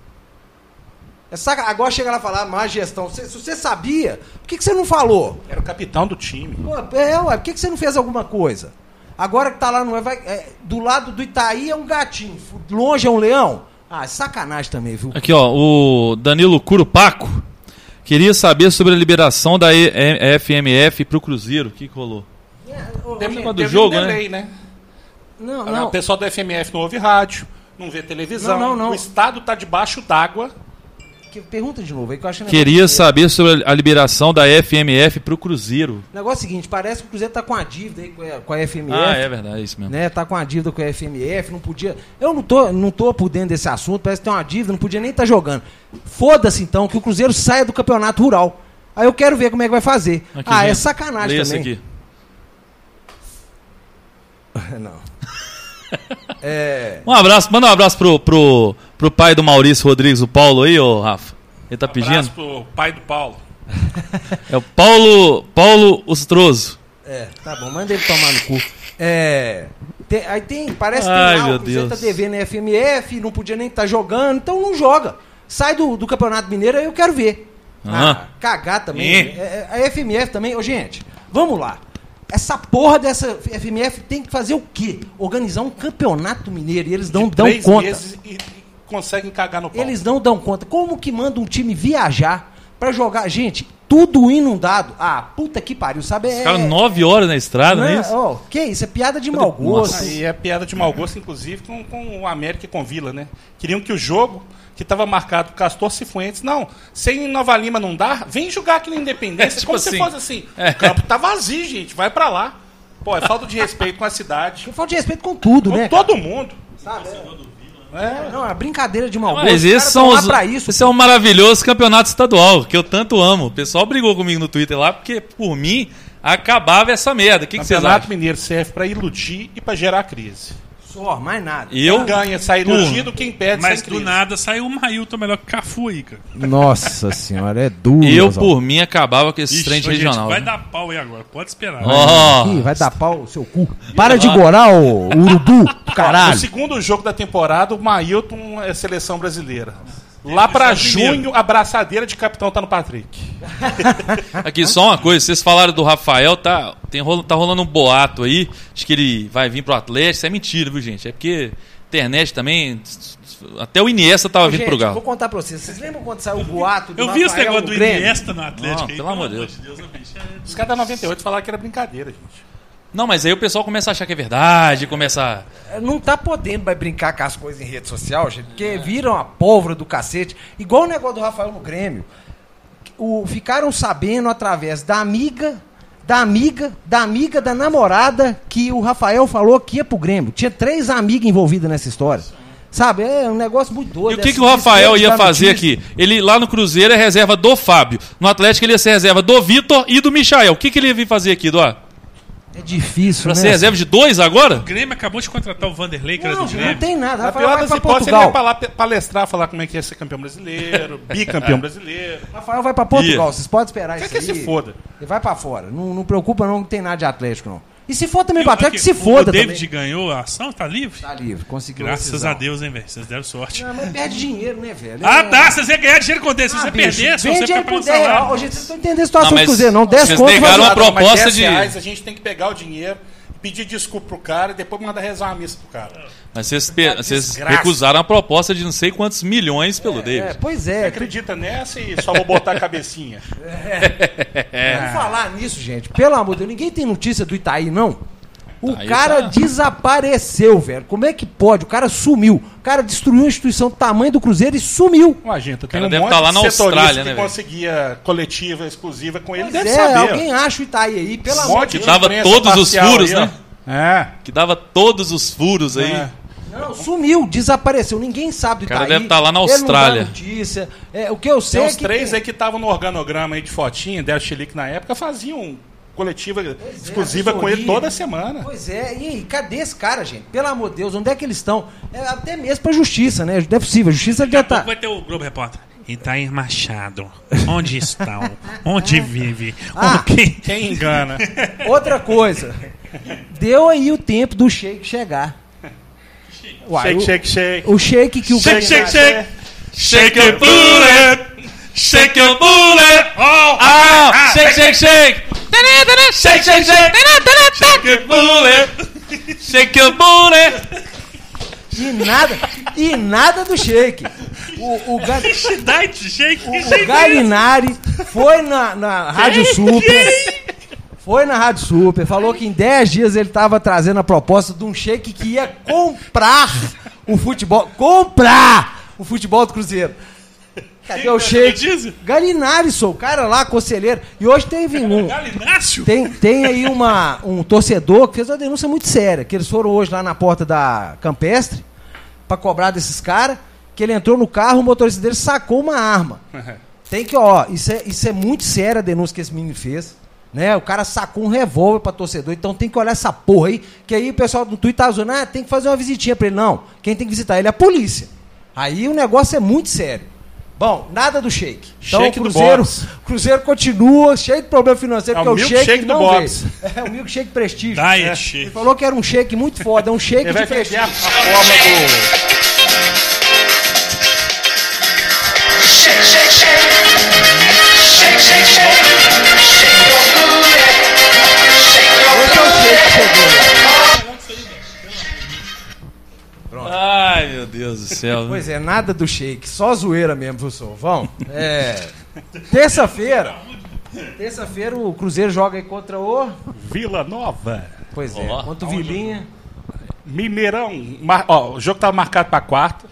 É saca... Agora chega lá e falar má gestão. Se você sabia, por que, que você não falou? Era o capitão do time. Pô, é, ué, por que, que você não fez alguma coisa? Agora que tá lá no. Vai, é, do lado do Itaí é um gatinho, longe é um leão. Ah, sacanagem também, viu? Aqui, ó, o Danilo Curupaco. Queria saber sobre a liberação da FMF pro Cruzeiro. O que, que rolou? Teve, negócio do teve jogo, um né? delay, né? Não, O não. pessoal do FMF não ouve rádio, não vê televisão. Não, não, não. O Estado tá debaixo d'água. Pergunta de novo aí que eu acho que Queria saber sobre a liberação da FMF pro Cruzeiro. O negócio é o seguinte, parece que o Cruzeiro tá com a dívida aí com a, FMF. Ah, é verdade, é isso mesmo. Né, tá com a dívida com a FMF, não podia. Eu não tô, não tô por dentro desse assunto, parece que tem uma dívida, não podia nem estar jogando. Foda-se então que o Cruzeiro saia do campeonato rural. Aí eu quero ver como é que vai fazer. Aqui, ah, é gente. sacanagem Lê esse também. aqui. <laughs> não. É. Um abraço, manda um abraço pro, pro, pro pai do Maurício Rodrigues, o Paulo aí, ô Rafa. Ele tá pedindo. Abraço pro pai do Paulo. <laughs> É o Paulo, Paulo Ostroso. É, tá bom, manda ele tomar no cu. É. tem- aí tem, parece que Ai, tem lá, o Cruzeiro tá devendo FMF, não podia nem estar jogando, então não joga. Sai do, do Campeonato Mineiro, aí eu quero ver. Ah. Ah, cagar também. É, é, a FMF também, ô gente, vamos lá. Essa porra dessa FMF tem que fazer o quê? Organizar um campeonato mineiro e eles não dão conta. meses e, e conseguem cagar no pau. Eles não dão conta. Como que manda um time viajar pra jogar? Gente, tudo inundado. Ah, puta que pariu, sabe? É, Ficaram nove horas na estrada, não é isso? ó, que isso? É piada de mau gosto. Nossa. Aí é piada de mau gosto, inclusive, com, com o América e com Vila, né? Queriam que o jogo, que estava marcado por Castor Cifuentes, não, sem em Nova Lima não dá, vem jogar aqui na Independência, É, <laughs> tipo como assim. se fosse assim. É. O campo tá vazio, gente, vai pra lá. Pô, é falta de respeito com a cidade, Falta de respeito com tudo, com né? todo mundo. cara? Não, é brincadeira de mau gosto. Mas esses são os, pra isso. esse é um maravilhoso campeonato estadual, que eu tanto amo. O pessoal brigou comigo no Twitter lá, porque por mim acabava essa merda. O que, que vocês Campeonato acham? Mineiro serve pra iludir e pra gerar crise. Só, mais nada. Eu, Quem ganha sai iludido, quem perde Mas sai do nada saiu o Mailton melhor que o Cafu aí, cara. Nossa senhora, é duro. eu por mim acabava com esse trem regional. vai né? dar pau aí agora, pode esperar. Ó, Ih, vai dar pau o seu cu. Para de gorar, ô urubu do No caralho. segundo jogo da temporada, o Mailton é seleção brasileira. Lá primeiro. junho, a braçadeira de capitão tá no Patrick. <laughs> Aqui só uma coisa, vocês falaram do Rafael, tá, tem, tá rolando um boato aí, de que ele vai vir pro Atlético, isso é mentira, viu gente? É porque internet também, até o Iniesta tava vindo Gente, pro vou Galo. contar pra vocês. Vocês lembram quando saiu o boato do Eu vi esse Rafael negócio do Grêmio? Iniesta no Atlético Não, aí, pelo amor de Deus. de Deus, é- Os caras da 98 falaram que era brincadeira, gente. Não, mas aí o pessoal começa a achar que é verdade, começa a... Não tá podendo mais brincar com as coisas em rede social, gente, porque viram a pólvora do cacete. Igual o negócio do Rafael no Grêmio. O, ficaram sabendo através da amiga, da amiga, da amiga da namorada que o Rafael falou que ia pro Grêmio. Tinha três amigas envolvidas nessa história. Sabe? É um negócio muito E doido. o que, essa que o Rafael ia fazer aqui? Ele lá no Cruzeiro é reserva do Fábio. No Atlético ele ia ser reserva do Vitor e do Michael. O que, que ele ia vir fazer aqui, Eduardo? É difícil, Pra né? ser reserva de dois agora? O Grêmio acabou de contratar o Vanderlei, que era Não, do gente, Grêmio. não tem nada. Na Rafael pior vai das pra hipóteses, ele ia Portugal. pra lá palestrar, falar como é que é ser campeão brasileiro, <laughs> bicampeão brasileiro. Rafael vai pra Portugal. Ia. Vocês podem esperar Quer isso que aí. se foda. Ele vai pra fora. Não, não preocupa não que tem nada de Atlético, não. E se for também Atlético, aqui, que se foda O David também. ganhou a ação, tá livre? Tá livre, conseguiu Graças decisão. a Deus, hein, velho? Vocês deram sorte. Não, mas perde dinheiro, né, velho? Ah, É- tá. Vocês iam ganhar dinheiro com desse. Se Ah, você bicho, perder, se vende você por pagando 10 reais. salário. Ô, gente, vocês estão entendendo a situação Não, do Cruzeiro, não. 10 vocês conto. negaram mas- a proposta Mas 10 de- reais, a gente tem que pegar o dinheiro, pedir desculpa pro cara e depois mandar rezar uma missa pro cara. Mas vocês, vocês recusaram a proposta de não sei quantos milhões pelo É, David. pois Você é. acredita nessa e só vou botar a cabecinha? Por falar nisso, gente, pelo amor de Deus, ninguém tem notícia do Itaí, não? O Itaí cara tá- desapareceu, velho. Como é que pode? O cara sumiu. O cara destruiu a instituição do tamanho do Cruzeiro e sumiu. Ué, gente, tem cara um deve monte tá lá na Austrália, que né, velho? conseguia coletiva exclusiva com ele, Pois deve é, saber. alguém acha o Itaí aí, pelo Um amor de de Deus. Dava imprensa todos os furos, aí, né? É. Que dava todos os furos aí. É. Não, sumiu, desapareceu. Ninguém sabe do O cara Itaí. deve tá lá na Ele não dá Austrália. notícia. É, o que eu sei Tem é uns que três tem- aí que estavam no organograma aí de fotinha, Del Chilique na época, faziam coletiva exclusiva com ele toda semana. Pois é, e aí, cadê esse cara, gente? Pelo amor de Deus, onde é que eles estão? É, até mesmo pra justiça, né? Não é possível, a justiça já tá. vai ter o Globo Repórter. Itair Machado. Onde estão? Onde vive? Ah. O que? Quem engana? <laughs> Outra coisa, deu aí o tempo do shake chegar. Uai, shake, o, shake, shake. o shake que o Shake, shake, shake. Shake your bullet. Shake your bullet. Oh, Ah, shake, shake, shake! Shake, shake, shake! shake your bullet. Shake your booty! E nada, e nada do shake. O, o, <laughs> Ga- shake, o shake. Galinari foi na, na Rádio Super. Foi na Rádio Super, falou que em 10 dias ele estava trazendo a proposta de um shake que ia comprar o futebol. Comprar o futebol do Cruzeiro. Cadê o shake? Diesel? Galinari, sou o cara lá, conselheiro. E hoje teve um. Galinácio? Tem, tem aí uma, um torcedor que fez uma denúncia muito séria. Que eles foram hoje lá na porta da Campestre pra cobrar desses caras. Que ele entrou no carro, o motorista dele sacou uma arma. Tem que, ó, isso é, isso é muito séria a denúncia que esse menino fez. Né? O cara sacou um revólver pra torcedor, então tem que olhar essa porra aí. Que aí o pessoal do Twitter tá zoando, ah, tem que fazer uma visitinha pra ele. Não, quem tem que visitar ele é a polícia. Aí o negócio é muito sério. Bom, nada do shake. Então Shake Cruzeiro. Cruzeiro continua cheio de problema financeiro, É o porque o shake milkshake do não veio. É o milkshake prestígio. Diet Ele shake. falou que era um shake muito foda, é um shake Ele de vender a, prestígio. forma do. O shake que chegou. Ai, meu Deus do céu. Pois é, nada do shake, só zoeira mesmo, professor. Vão. É. Terça-feira. Terça-feira o Cruzeiro joga aí contra o. Vila Nova. Pois é, contra o Vilinha. Mineirão. Mar- Ó, o jogo tava marcado pra quarta.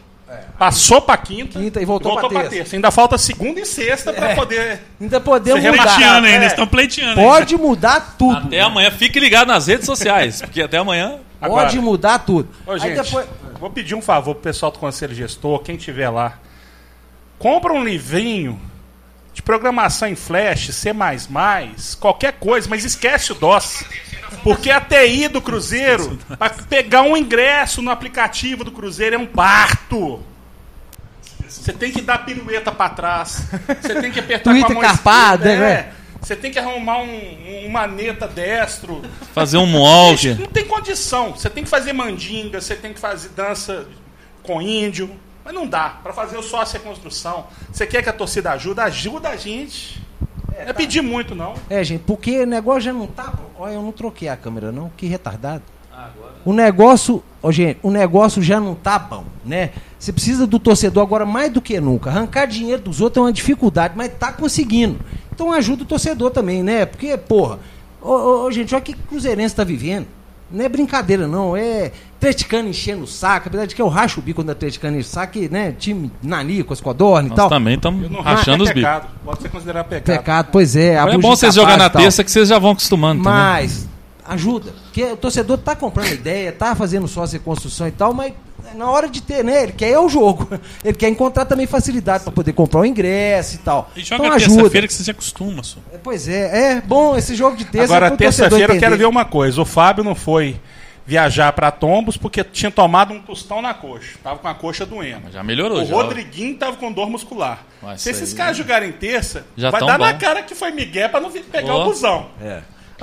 Passou pra quinta. Quinta e voltou pra terça. Ainda falta segunda e sexta pra É. poder. Ainda podemos Você mudar. Pleiteando ainda, É. eles estão pleiteando. ainda. Pode mudar tudo. Até amanhã. Fique ligado nas redes sociais, porque até amanhã. Agora. Pode mudar tudo. Ô, Aí gente, depois. vou pedir um favor pro pessoal do Conselho Gestor, quem tiver lá. Compra um livrinho de programação em Flash, C++, qualquer coisa, mas esquece o DOS. Porque a TI do Cruzeiro, para pegar um ingresso no aplicativo do Cruzeiro é um parto. Você tem que dar pirueta para trás. Você tem que apertar Twitter com a mão carpada, esquerda, né? é. Você tem que arrumar um, um maneta destro. Fazer um moonwalk. Não tem condição. Você tem que fazer mandinga, você tem que fazer dança com índio. Mas não dá. Para fazer o sócio é construção. Você quer que a torcida ajude? Ajuda a gente. Não é pedir muito, não. É, gente, porque o negócio já não tá. Olha, eu não troquei a câmera, não. Que retardado. O negócio, ó, gente, o negócio já não tá bom, né? Você precisa do torcedor agora mais do que nunca. Arrancar dinheiro dos outros é uma dificuldade, mas tá conseguindo. Então ajuda o torcedor também, né? Porque, porra, ô, ô, ô, gente, olha o que o Cruzeirense tá vivendo. Não é brincadeira, não. É atleticano enchendo o saco. Apesar de que eu racho o bico quando o atleticano enche o saco, e, né? Time Nanicos, Codorna e Nós tal. também estamos Não rachando é os bicos. pecado. Pode ser considerado pecado. Pecado, pois é. É bom vocês jogar na terça que vocês já vão acostumando também. Mas ajuda. Porque o torcedor tá comprando ideia, tá fazendo sócio e construção e tal, mas na hora de ter, né? Ele quer é o jogo. <laughs> Ele quer encontrar também facilidade para poder comprar o ingresso e tal. E joga então ajuda. terça-feira que você se acostuma, só. É, Pois é, é bom esse jogo de terça. Agora, torcedor terça-feira, eu quero ver uma coisa. O Fábio não foi viajar para Tombos porque tinha tomado um tostão na coxa. Tava com a coxa doendo. Já melhorou, O já. Rodriguinho tava com dor muscular. Mas Se esses aí- caras jogarem terça, Já vai dar na bom. cara que foi Miguel pra não vir pegar Ó. o busão. Ô,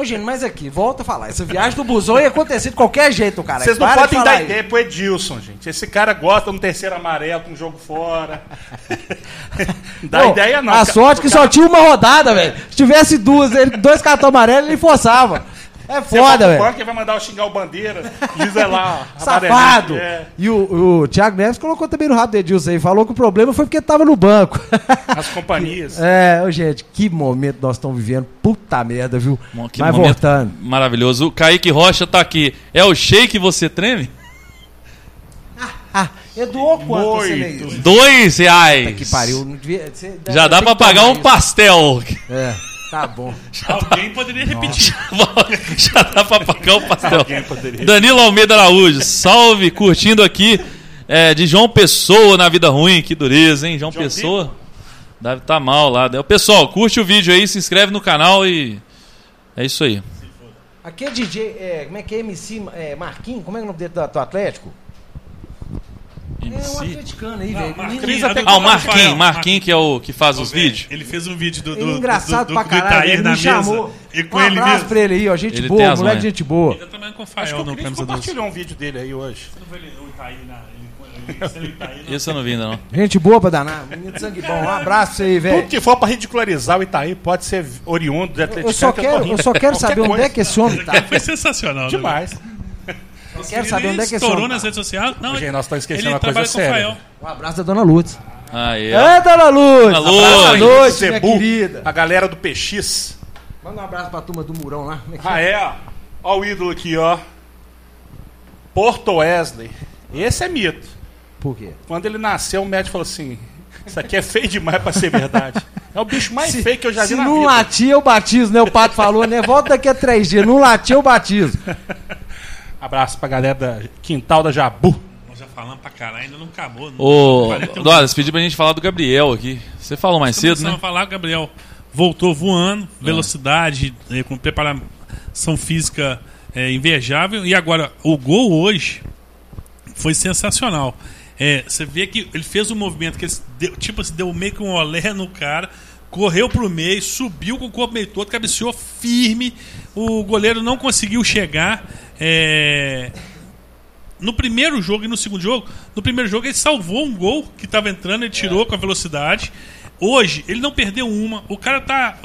gente, mas aqui, volta a falar. Essa viagem do busão ia acontecer de qualquer jeito, cara. Vocês não Para de podem dar ideia pro Edilson, gente. Esse cara gosta de um terceiro amarelo com um jogo fora. <laughs> Dá ideia não. A sorte que o só cara- tinha uma rodada, velho. Se tivesse duas, ele, dois cartões amarelos, ele forçava. É foda, velho. banco e vai mandar eu xingar o bandeira. Diz é lá. <laughs> Safado! É. E o, o Thiago Neves colocou também no rabo do Edilson aí. Falou que o problema foi porque tava no banco. <laughs> As companhias. <laughs> é, gente, que momento nós estamos vivendo. Puta merda, viu? Que Mas voltando. Maravilhoso. O Kaique Rocha tá aqui. É o shake você treme? Ah, Eduou quanto você lê Muito. Dois reais. Que pariu. devia- Já dá pra que pagar um isso. pastel. É, tá bom. <laughs> Alguém poderia repetir. <laughs> Já dá pra pagar o pastel. Danilo Almeida Araújo, salve, curtindo aqui é, de João Pessoa na vida ruim. Que dureza, hein? João, João Pessoa deve estar mal lá. Pessoal, curte o vídeo aí, se inscreve no canal e é isso aí. Aqui é DJ, é, como é que é? MC é, Marquinhos? Como é que é o nome dele do, do Atlético? É um MC. atleticano aí, Não, velho. Marquinhos, é do- Ah, o Marquinhos, Marquinhos que é o que faz Ô, os vídeos. Ele fez um vídeo do, Ele do, é engraçado do, do, pra do caralho, Itaí ele na me mesa. chamou. E com um ele abraço mesmo. pra ele aí, ó. Gente Ele boa, moleque manhas. de gente boa. Ele também com o Acho Fael que o Cris camisa 12. compartilhou um vídeo dele aí hoje. Não foi ele- o Itaí na- ele- ele- ele- o Itaí na- Esse eu não vi ainda não. Gente boa pra danar. Menino de sangue bom. Um abraço você aí, Tudo velho. que for pra ridicularizar o Itaí pode ser oriundo de atleticano. Eu só que quero, eu só quero saber onde é que esse homem tá. Foi sensacional. né? Demais. Eu quero saber Ele onde é que estourou nas redes sociais. Não, Gente, nós estamos esquecendo ele uma coisa trabalha com o séria. Fael. Um abraço da dona Lourdes. Ah, é. É, dona Luz! Dona Luz. Boa noite, Zebu, minha querida. A galera do PX. Manda um abraço pra turma do Murão lá. Como é que Ah, é, ó. Ó o ídolo aqui, ó. Porto Wesley. Esse é mito. Por quê? Quando ele nasceu, o médico falou assim: Isso aqui é feio demais pra ser verdade. É o bicho mais feio que eu já vi Se na não vida. latir, eu batizo, né? O Pato falou, né? Volta daqui a três dias. Não latir, eu batizo. Abraço pra galera da Quintal da Jabu. Nós já falamos pra caralho, ainda não acabou. Não, Ô, 41 Douglas, pedi pra gente falar do Gabriel aqui. Você falou mais cedo, né? a falar, Gabriel voltou voando, velocidade, eh, com preparação física eh, invejável. E agora, o gol hoje foi sensacional. É, você vê que ele fez um movimento que ele deu, tipo assim, deu meio que um olé no cara, correu pro meio, subiu com o corpo meio todo, cabeceou firme. O goleiro não conseguiu chegar. É, no primeiro jogo e no segundo jogo, no primeiro jogo ele salvou um gol que estava entrando, ele tirou com a velocidade. Hoje, ele não perdeu uma. O cara tá.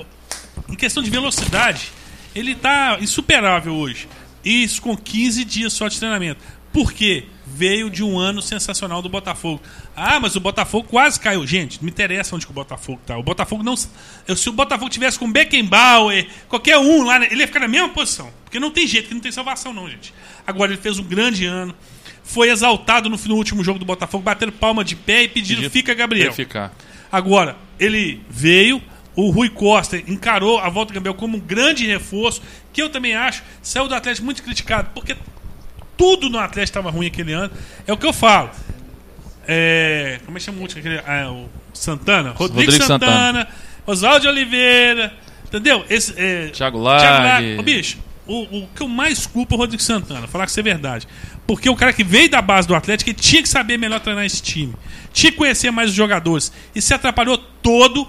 Em questão de velocidade, ele tá insuperável hoje. Isso com 15 dias só de treinamento. Por quê? Veio de um ano sensacional do Botafogo. Ah, mas o Botafogo quase caiu. Gente, não me interessa onde que o Botafogo tá. O Botafogo não. Se o Botafogo tivesse com Beckenbauer, qualquer um lá, né, ele ia ficar na mesma posição. Porque não tem jeito, que não tem salvação, não, gente. Agora ele fez um grande ano. Foi exaltado no, no último jogo do Botafogo, batendo palma de pé e pedindo Pediu- fica Gabriel. Ficar. Agora, ele veio, o Rui Costa encarou a volta do Gabriel como um grande reforço, que eu também acho, saiu do Atlético muito criticado, porque tudo no Atlético estava ruim aquele ano. É o que eu falo. É, como é que chama o último? Aquele, ah, o Santana? Rodrigo, Rodrigo Santana, Santana. Oswaldo Oliveira, entendeu? Esse, é, Thiago. Lag. Ô, bicho, o, o que eu mais culpo é o Rodrigo Santana, falar que isso é verdade. Porque o cara que veio da base do Atlético, ele tinha que saber melhor treinar esse time. Tinha que conhecer mais os jogadores. E se atrapalhou todo,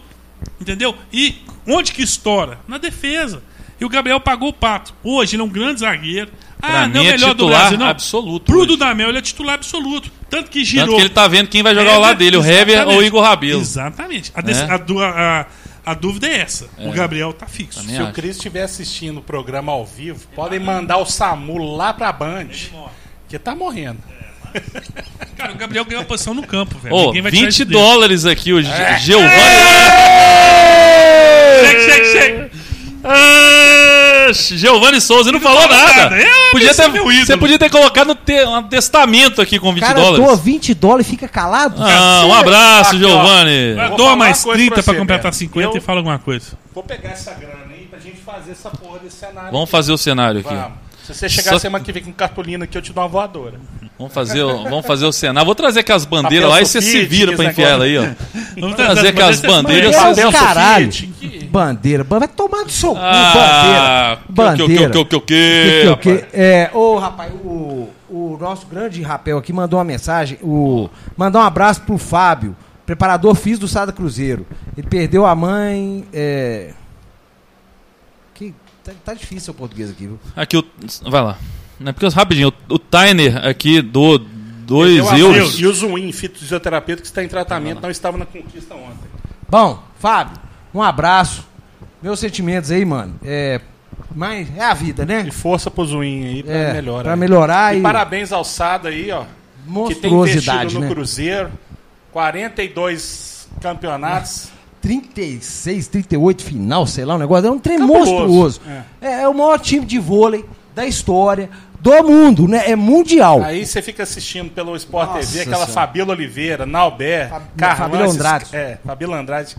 entendeu? E onde que estoura? Na defesa. E o Gabriel pagou o pato. Hoje ele é um grande zagueiro. Pra ah, mim não é o melhor do titular Brasil, não. absoluto Pro hoje. Dudamel ele é titular absoluto. Tanto que girou. Tanto que ele tá vendo quem vai jogar ao lado dele, o Hever ou o Igor Rabelo. Exatamente. A, É. a a- a dúvida é essa. O Gabriel tá fixo. Também Se o acho. Cris estiver assistindo o programa ao vivo, podem mandar o SAMU lá pra Band. Que tá morrendo. Cara, o Gabriel ganhou a posição no campo, velho. Tirar 20 isso dele. dólares aqui, o É. Giovanni. Chega, chega, chega. Giovanni Souza não falou falou nada. nada. É, Podia ter, você podia ter colocado no te- um testamento aqui com 20 O cara dólares. doa 20 dólares e fica calado? Ah, um abraço, Aqui. Giovanni. Doa mais uma coisa 30 pra pra completar velho. 50 Eu- e fala alguma coisa. Vou pegar essa grana aí pra gente fazer essa porra desse cenário. Vamos fazer o cenário aqui. Vamos. Se você chegar Só- semana que vem com cartolina aqui, eu te dou uma voadora. Vamos fazer, o- vamos fazer o cenário. Vou trazer aqui as bandeiras lá e você se vira pra enfiar ela aí, ó. <laughs> Vamos trazer aqui as bandeiras. É Papel o caralho. Bandeira. ba- Vai tomar do seu cu, Ah, bandeira. que, que, Bandeira. que, que, que, Que, que, é, ô, rapaz, o, o nosso grande rapel aqui mandou uma mensagem. O, mandou um abraço pro Fábio, preparador físico do Sada Cruzeiro. Ele perdeu a mãe. É, tá, tá difícil o português aqui, viu? Aqui o. Vai lá. Não é porque rapidinho, o, o Tyner aqui do 2 Deu a euros. E o Zuin, fisioterapeuta que está em tratamento, não estava na conquista ontem. Bom, Fábio, um abraço. Meus sentimentos aí, mano. É, mas é a vida, né? E força pro Zuin aí pra É, melhorar. pra melhorar E e, parabéns ao Sada aí, ó. Que tem monstruosidade, investido no né? Cruzeiro. 42 campeonatos. 36, 38 final, sei lá, um negócio. É um trem Cabuloso. monstruoso. É. é o maior time de vôlei da história do mundo, né? É mundial. Aí você fica assistindo pelo Sport Nossa TV, aquela Senhora. Fabíola Oliveira, Nauber, Fab- Carlos. Fabíola Andrade. É, Fabíola Andrade.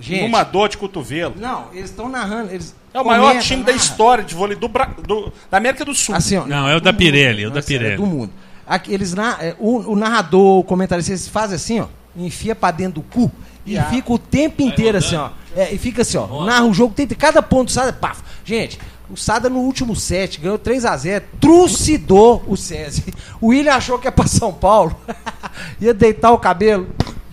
Gente. Uma dor de cotovelo. Não, eles estão narrando. Eles É o maior comentam, time da narram. história de vôlei do, Bra- do- da América do Sul. Assim, ó, Não, é o da. Pirelli, é o da sério, Pirelli. É do mundo. Aqui, eles na, é, o, o narrador, o comentarista, eles fazem assim, ó. Enfia pra dentro do cu e Yeah. fica o tempo inteiro assim, ó. É, e fica assim, ó. Narra o jogo, tem cada ponto do Sada, paf. Gente, o Sada no último set ganhou 3x0, trucidou o SESI. O William achou que ia pra São Paulo, <laughs> ia deitar o cabelo,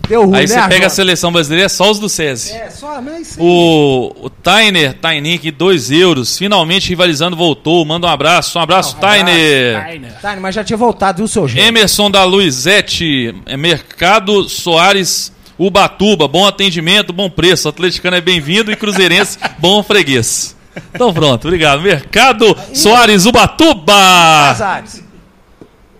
deu ruim, Aí né, você pega a seleção brasileira, é só os do SESI. É, só, mas. O, o Tyner, Tainick, 2 euros, finalmente rivalizando, voltou. Manda um abraço. Um abraço, Tyner. Tá, mas já tinha voltado, viu, seu gente? Emerson da Luizete, é Mercado Soares, Ubatuba, bom atendimento, bom preço. Atleticano é bem-vindo e Cruzeirense, <laughs> bom freguês. Então pronto, obrigado. Mercado Soares, Ubatuba. Casares.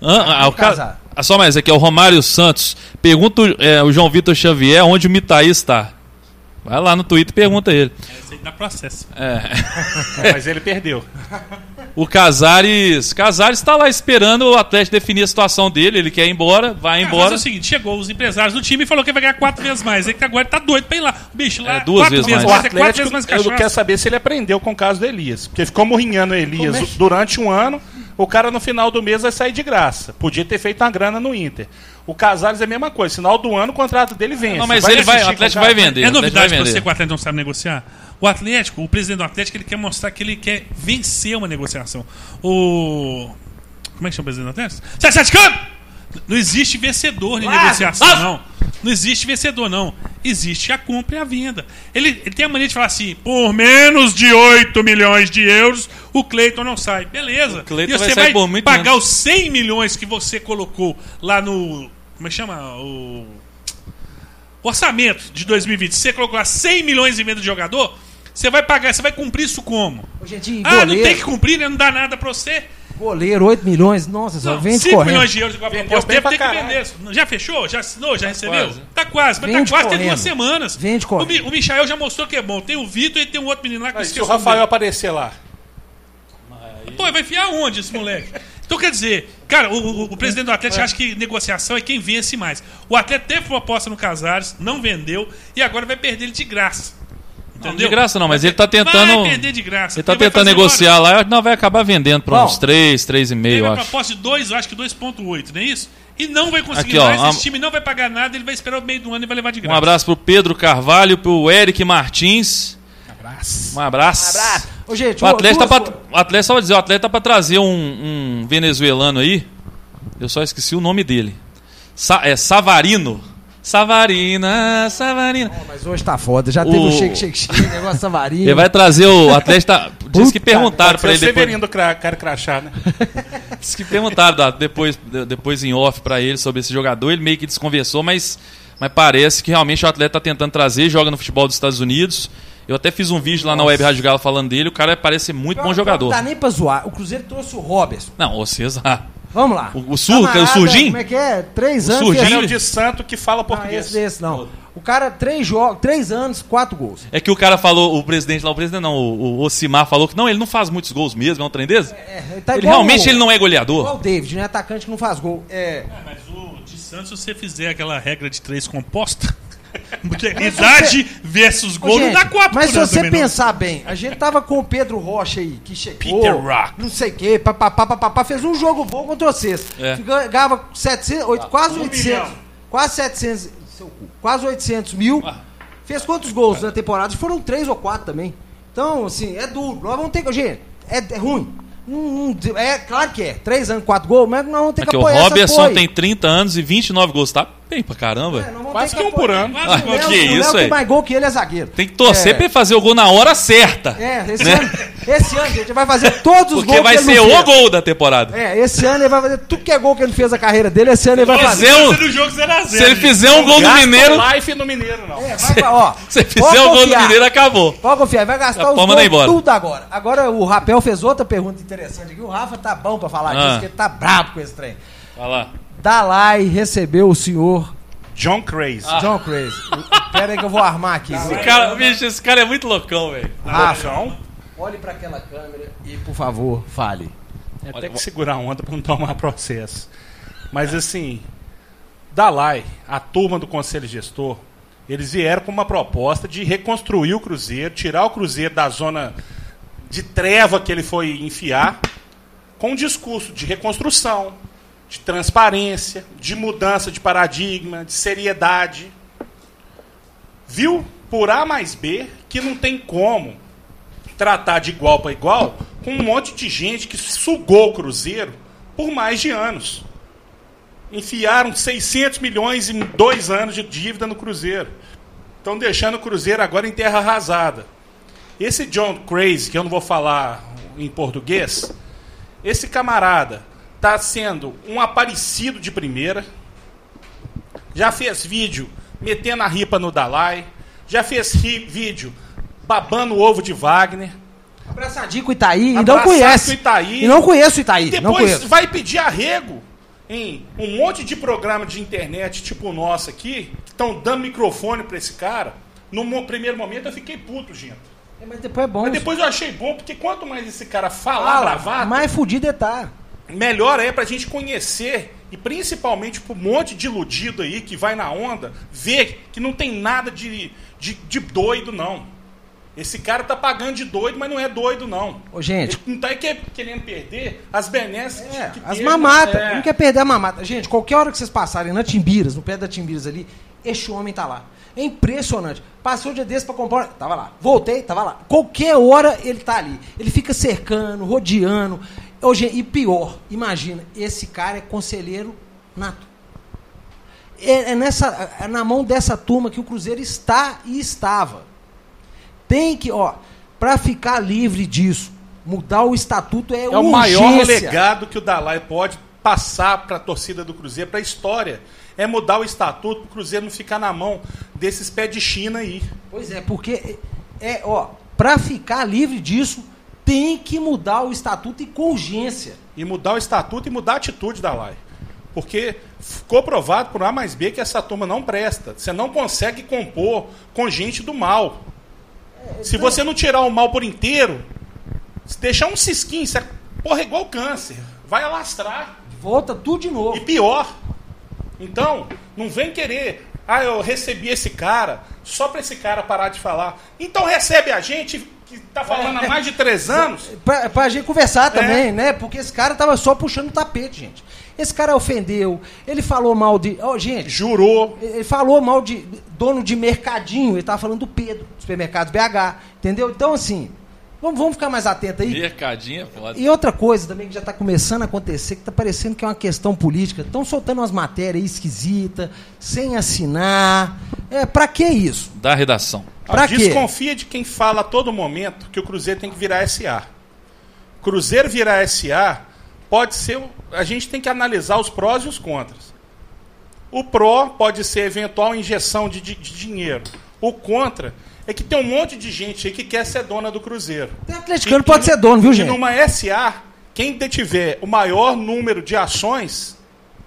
Hã? Ah, o ca- Casar. Ah, só mais aqui, é o Romário Santos. Pergunta é, o João Vitor Xavier onde o Mitaí está. Vai lá no Twitter e pergunta ele. Esse aí dá processo. É. <laughs> Mas ele perdeu. <laughs> O Casares. Casares está lá esperando o Atlético definir a situação dele. Ele quer ir embora, vai Cara, embora. Mas é o seguinte, chegou os empresários do time e falou que vai ganhar quatro vezes mais. Ele que agora tá doido pra ir lá. Bicho, lá É, duas quatro vezes vezes mais. O mais. É quatro vezes Atlético, mais eu quero saber se ele aprendeu com o caso do Elias. Porque ficou morrinhando o Elias Como é durante um ano. O cara no final do mês vai sair de graça. Podia ter feito uma grana no Inter. O Casares é a mesma coisa. Final do ano, o contrato dele vence. Não, mas ele vai, o Atlético vai vender. É novidade vai pra você que o Atlético não sabe negociar? O Atlético, o presidente do Atlético, ele quer mostrar que ele quer vencer uma negociação. O. Como é que chama o presidente do Atlético? De campo! Não existe vencedor em negociação, não. Não existe vencedor, não. Existe a compra e a venda. Ele, ele tem a mania de falar assim: por menos de 8 milhões de euros, o Cleiton não sai. Beleza. E vai você sair vai por muito pagar menos. os 100 milhões que você colocou lá no. Como é que chama? O orçamento de 2020, se você colocou lá 100 milhões em venda de jogador, você vai pagar, você vai cumprir isso como? Ô, gente, e Ah, não tem que cumprir, né? Não dá nada pra você. goleiro, 8 milhões, nossa, só Não, vende 5 correndo. milhões de euros igual a proposta, deve ter que vender. Já fechou? Já assinou? Já recebeu? quase. Tá quase, mas Vende tá quase, tem correndo. duas semanas. Vende o, correndo. Mi- o Michael já mostrou que é bom. Tem o Vitor e tem um outro menino lá que eu Mas se o esqueci o nome Rafael aparecer lá. Pô, vai enfiar onde esse moleque? Então quer dizer, cara, o, o- o presidente do Atlético acha que negociação é quem vence mais. O Atlético teve proposta no Casares, não vendeu e agora vai perder ele de graça. Não, Entendeu? de graça não, mas ele tá tentando. Vai perder de graça. Ele tá vai tentando negociar lá, não vai acabar vendendo por uns 3, 3,5, Teve uma proposta de 2, eu acho que 2,8, não é isso? E não vai conseguir Aqui, ó, mais, a- esse time não vai pagar nada, ele vai esperar o meio do ano e vai levar de Um graça. abraço pro Pedro Carvalho, pro Eric Martins. Abraço. Um abraço. Abraço. Ô, gente, O Atlético, tá duas pra, coisas. o Atlético, só vou dizer, o Atlético tá pra trazer um, um venezuelano aí. Eu só esqueci o nome dele. Sa- é Savarino. Savarina, Savarina. Mas hoje tá foda, já teve O- o shake, shake, shake, negócio <laughs> savarinho. Ele vai trazer o Atlético. Tá, <laughs> diz que perguntaram pra ser o ele depois. Severino do cra- cara crachá, né? <laughs> Diz que perguntaram depois, de- depois em off pra ele sobre esse jogador. Ele meio que desconversou, mas, mas parece que realmente o atleta tá tentando trazer. Joga no futebol dos Estados Unidos. Eu até fiz um vídeo lá na Web Rádio Galo falando dele. O cara parece ser muito bom jogador. Não dá nem pra zoar. O Cruzeiro trouxe o Robertson. Não, o César. Vamos lá. O- o Sur- Camarada, o Surgim? Como é que é? Três O anos. Surgim? fez- É o de santo que fala Não, português. esse, esse não. O cara, três jogos, três anos, quatro gols. É que o cara falou, o presidente lá, o presidente não, o, o Ocimar falou que não, ele não faz muitos gols mesmo, é um trem desse? É, ele tá ele igual realmente o- ele não é Igual goleador. o David, né? Atacante que não faz gol. É. É, mas o de Santos, se você fizer aquela regra de três composta, idade versus gol não gente, dá quatro Mas por se você não. pensar bem, a gente tava com o Pedro Rocha aí, que chegou. Peter Rock. Não sei o quê, papapá, papapá, fez um jogo bom contra vocês. É. Ganhava 700, oito- quase um 800. milhão. Quase 700. seu cu, Quase 800 mil. Ah. Fez quantos gols na temporada? Foram três ou quatro também. Então, assim, é duro. Nós vamos ter que. Gente, é, é ruim. Não- não- é claro que é. Três anos, quatro gols, mas nós vamos ter Aqui, que o apoiar essa Robertson tem 30 anos e 29 gols, tá bem pra caramba. É, Quase ter que um por ano. Ah, que O Léo isso tem aí. mais gol que ele, é zagueiro. Tem que torcer É. pra ele fazer o gol na hora certa. É, esse, Né? ano, esse ano, gente, vai fazer todos os Porque gols vai que ele ser o gol da temporada. É, esse ano ele vai fazer tudo que é gol que ele fez na carreira dele, esse ano ele vai Se fazer. fizer um- no jogo 0 a 0 Se ele fizer um gol no Mineiro, life no Mineiro, não. É, vai, pra- ó, <laughs> se fizer um gol no. Mineiro, acabou. Pode confiar, vai gastar Já os gols embora. tudo agora. Agora o Rapel fez outra pergunta interessante aqui. O Rafa tá bom pra falar Ah. disso, porque ele tá brabo com esse trem. Vai lá. Dalai recebeu o senhor John Crazy. John Crazy. Pera aí que eu vou armar aqui. Esse cara, bicho, esse cara é muito loucão, velho. Rafa, Loucão. olhe pra aquela câmera e, por favor, fale. É, tem que segurar a onda pra não tomar processo. Mas assim, Dalai, a turma do Conselho Gestor, eles vieram com uma proposta de reconstruir o Cruzeiro, tirar o Cruzeiro da zona de treva que ele foi enfiar, com um discurso de reconstrução, de transparência, de mudança de paradigma, de seriedade. Viu por A mais B que não tem como tratar de igual para igual com um monte de gente que sugou o Cruzeiro por mais de anos. Enfiaram 600 milhões em dois anos de dívida no Cruzeiro. Estão deixando o Cruzeiro agora em terra arrasada. Esse John Crazy, que eu não vou falar em português, esse camarada está sendo um aparecido de primeira. Já fez vídeo metendo a ripa no Dalai. Já fez vídeo babando o ovo de Wagner. Abraçadinho com o Itaí e não conhece. Itaí. E não conheço o Itaí. Depois conheço. vai pedir arrego. em um monte de programa de internet tipo o nosso aqui, que estão dando microfone para esse cara. No primeiro momento eu fiquei puto, gente. É, Mas depois é bom. Mas depois eu achei bom, porque quanto mais esse cara falar fala, bravata, mais fudido é tá. Melhor é pra gente conhecer e principalmente pro monte de iludido aí que vai na onda, ver que não tem nada de, de, de doido, não. Esse cara tá pagando de doido, mas não é doido, não. Ô, gente. Ele não tá que- querendo perder as benesses É, que as teve, mamatas. é. Não quer perder a mamata. Gente, qualquer hora que vocês passarem na Timbiras, no pé da Timbiras ali, este homem tá lá. É impressionante. Passou o dia desse pra comprar. Tava lá. Voltei, tava lá. Qualquer hora ele tá ali. Ele fica cercando, rodeando. Gente, e pior, imagina, esse cara é conselheiro nato. É, é nessa, é na mão dessa turma que o Cruzeiro está e estava. Tem que, ó, pra ficar livre disso, mudar o estatuto é, É o maior urgência. legado que o Dalai pode passar para a torcida do Cruzeiro, para a história. É mudar o estatuto para o Cruzeiro não ficar na mão desses pés de China aí. Pois é, porque é, ó, para ficar livre disso, tem que mudar o estatuto e com urgência. E mudar o estatuto e mudar a atitude da Lai. Porque ficou provado por A mais B que essa turma não presta. Você não consegue compor com gente do mal. Se você não tirar o mal por inteiro, se deixar um cisquinho, isso é, porra, é igual câncer. Vai alastrar. Volta tudo de E novo. pior. Então, não vem querer. Ah, eu recebi esse cara só para esse cara parar de falar. Então recebe a gente que tá falando há mais de três anos. Pra, pra gente conversar também, né? Porque esse cara tava só puxando o tapete, gente. Esse cara ofendeu, ele falou mal de. Ó, gente, Jurou. ele falou mal de dono de mercadinho, ele tava falando do Pedro, do supermercado BH, entendeu? Então, assim, vamos, vamos ficar mais atentos aí. Mercadinho é foda. E outra coisa também que já está começando a acontecer, que está parecendo que é uma questão política. Estão soltando umas matérias esquisitas, sem assinar. É, para que isso? Da redação. Pra quê? Desconfia de quem fala a todo momento que o Cruzeiro tem que virar SA. Cruzeiro virar SA pode ser. A gente tem que analisar os prós e os contras. O pró pode ser eventual injeção de, de- de dinheiro. O contra é que tem um monte de gente aí que quer ser dona do Cruzeiro. Tem atleticano E- pode e- ser dono, viu, e gente? numa SA, quem detiver o maior número de ações,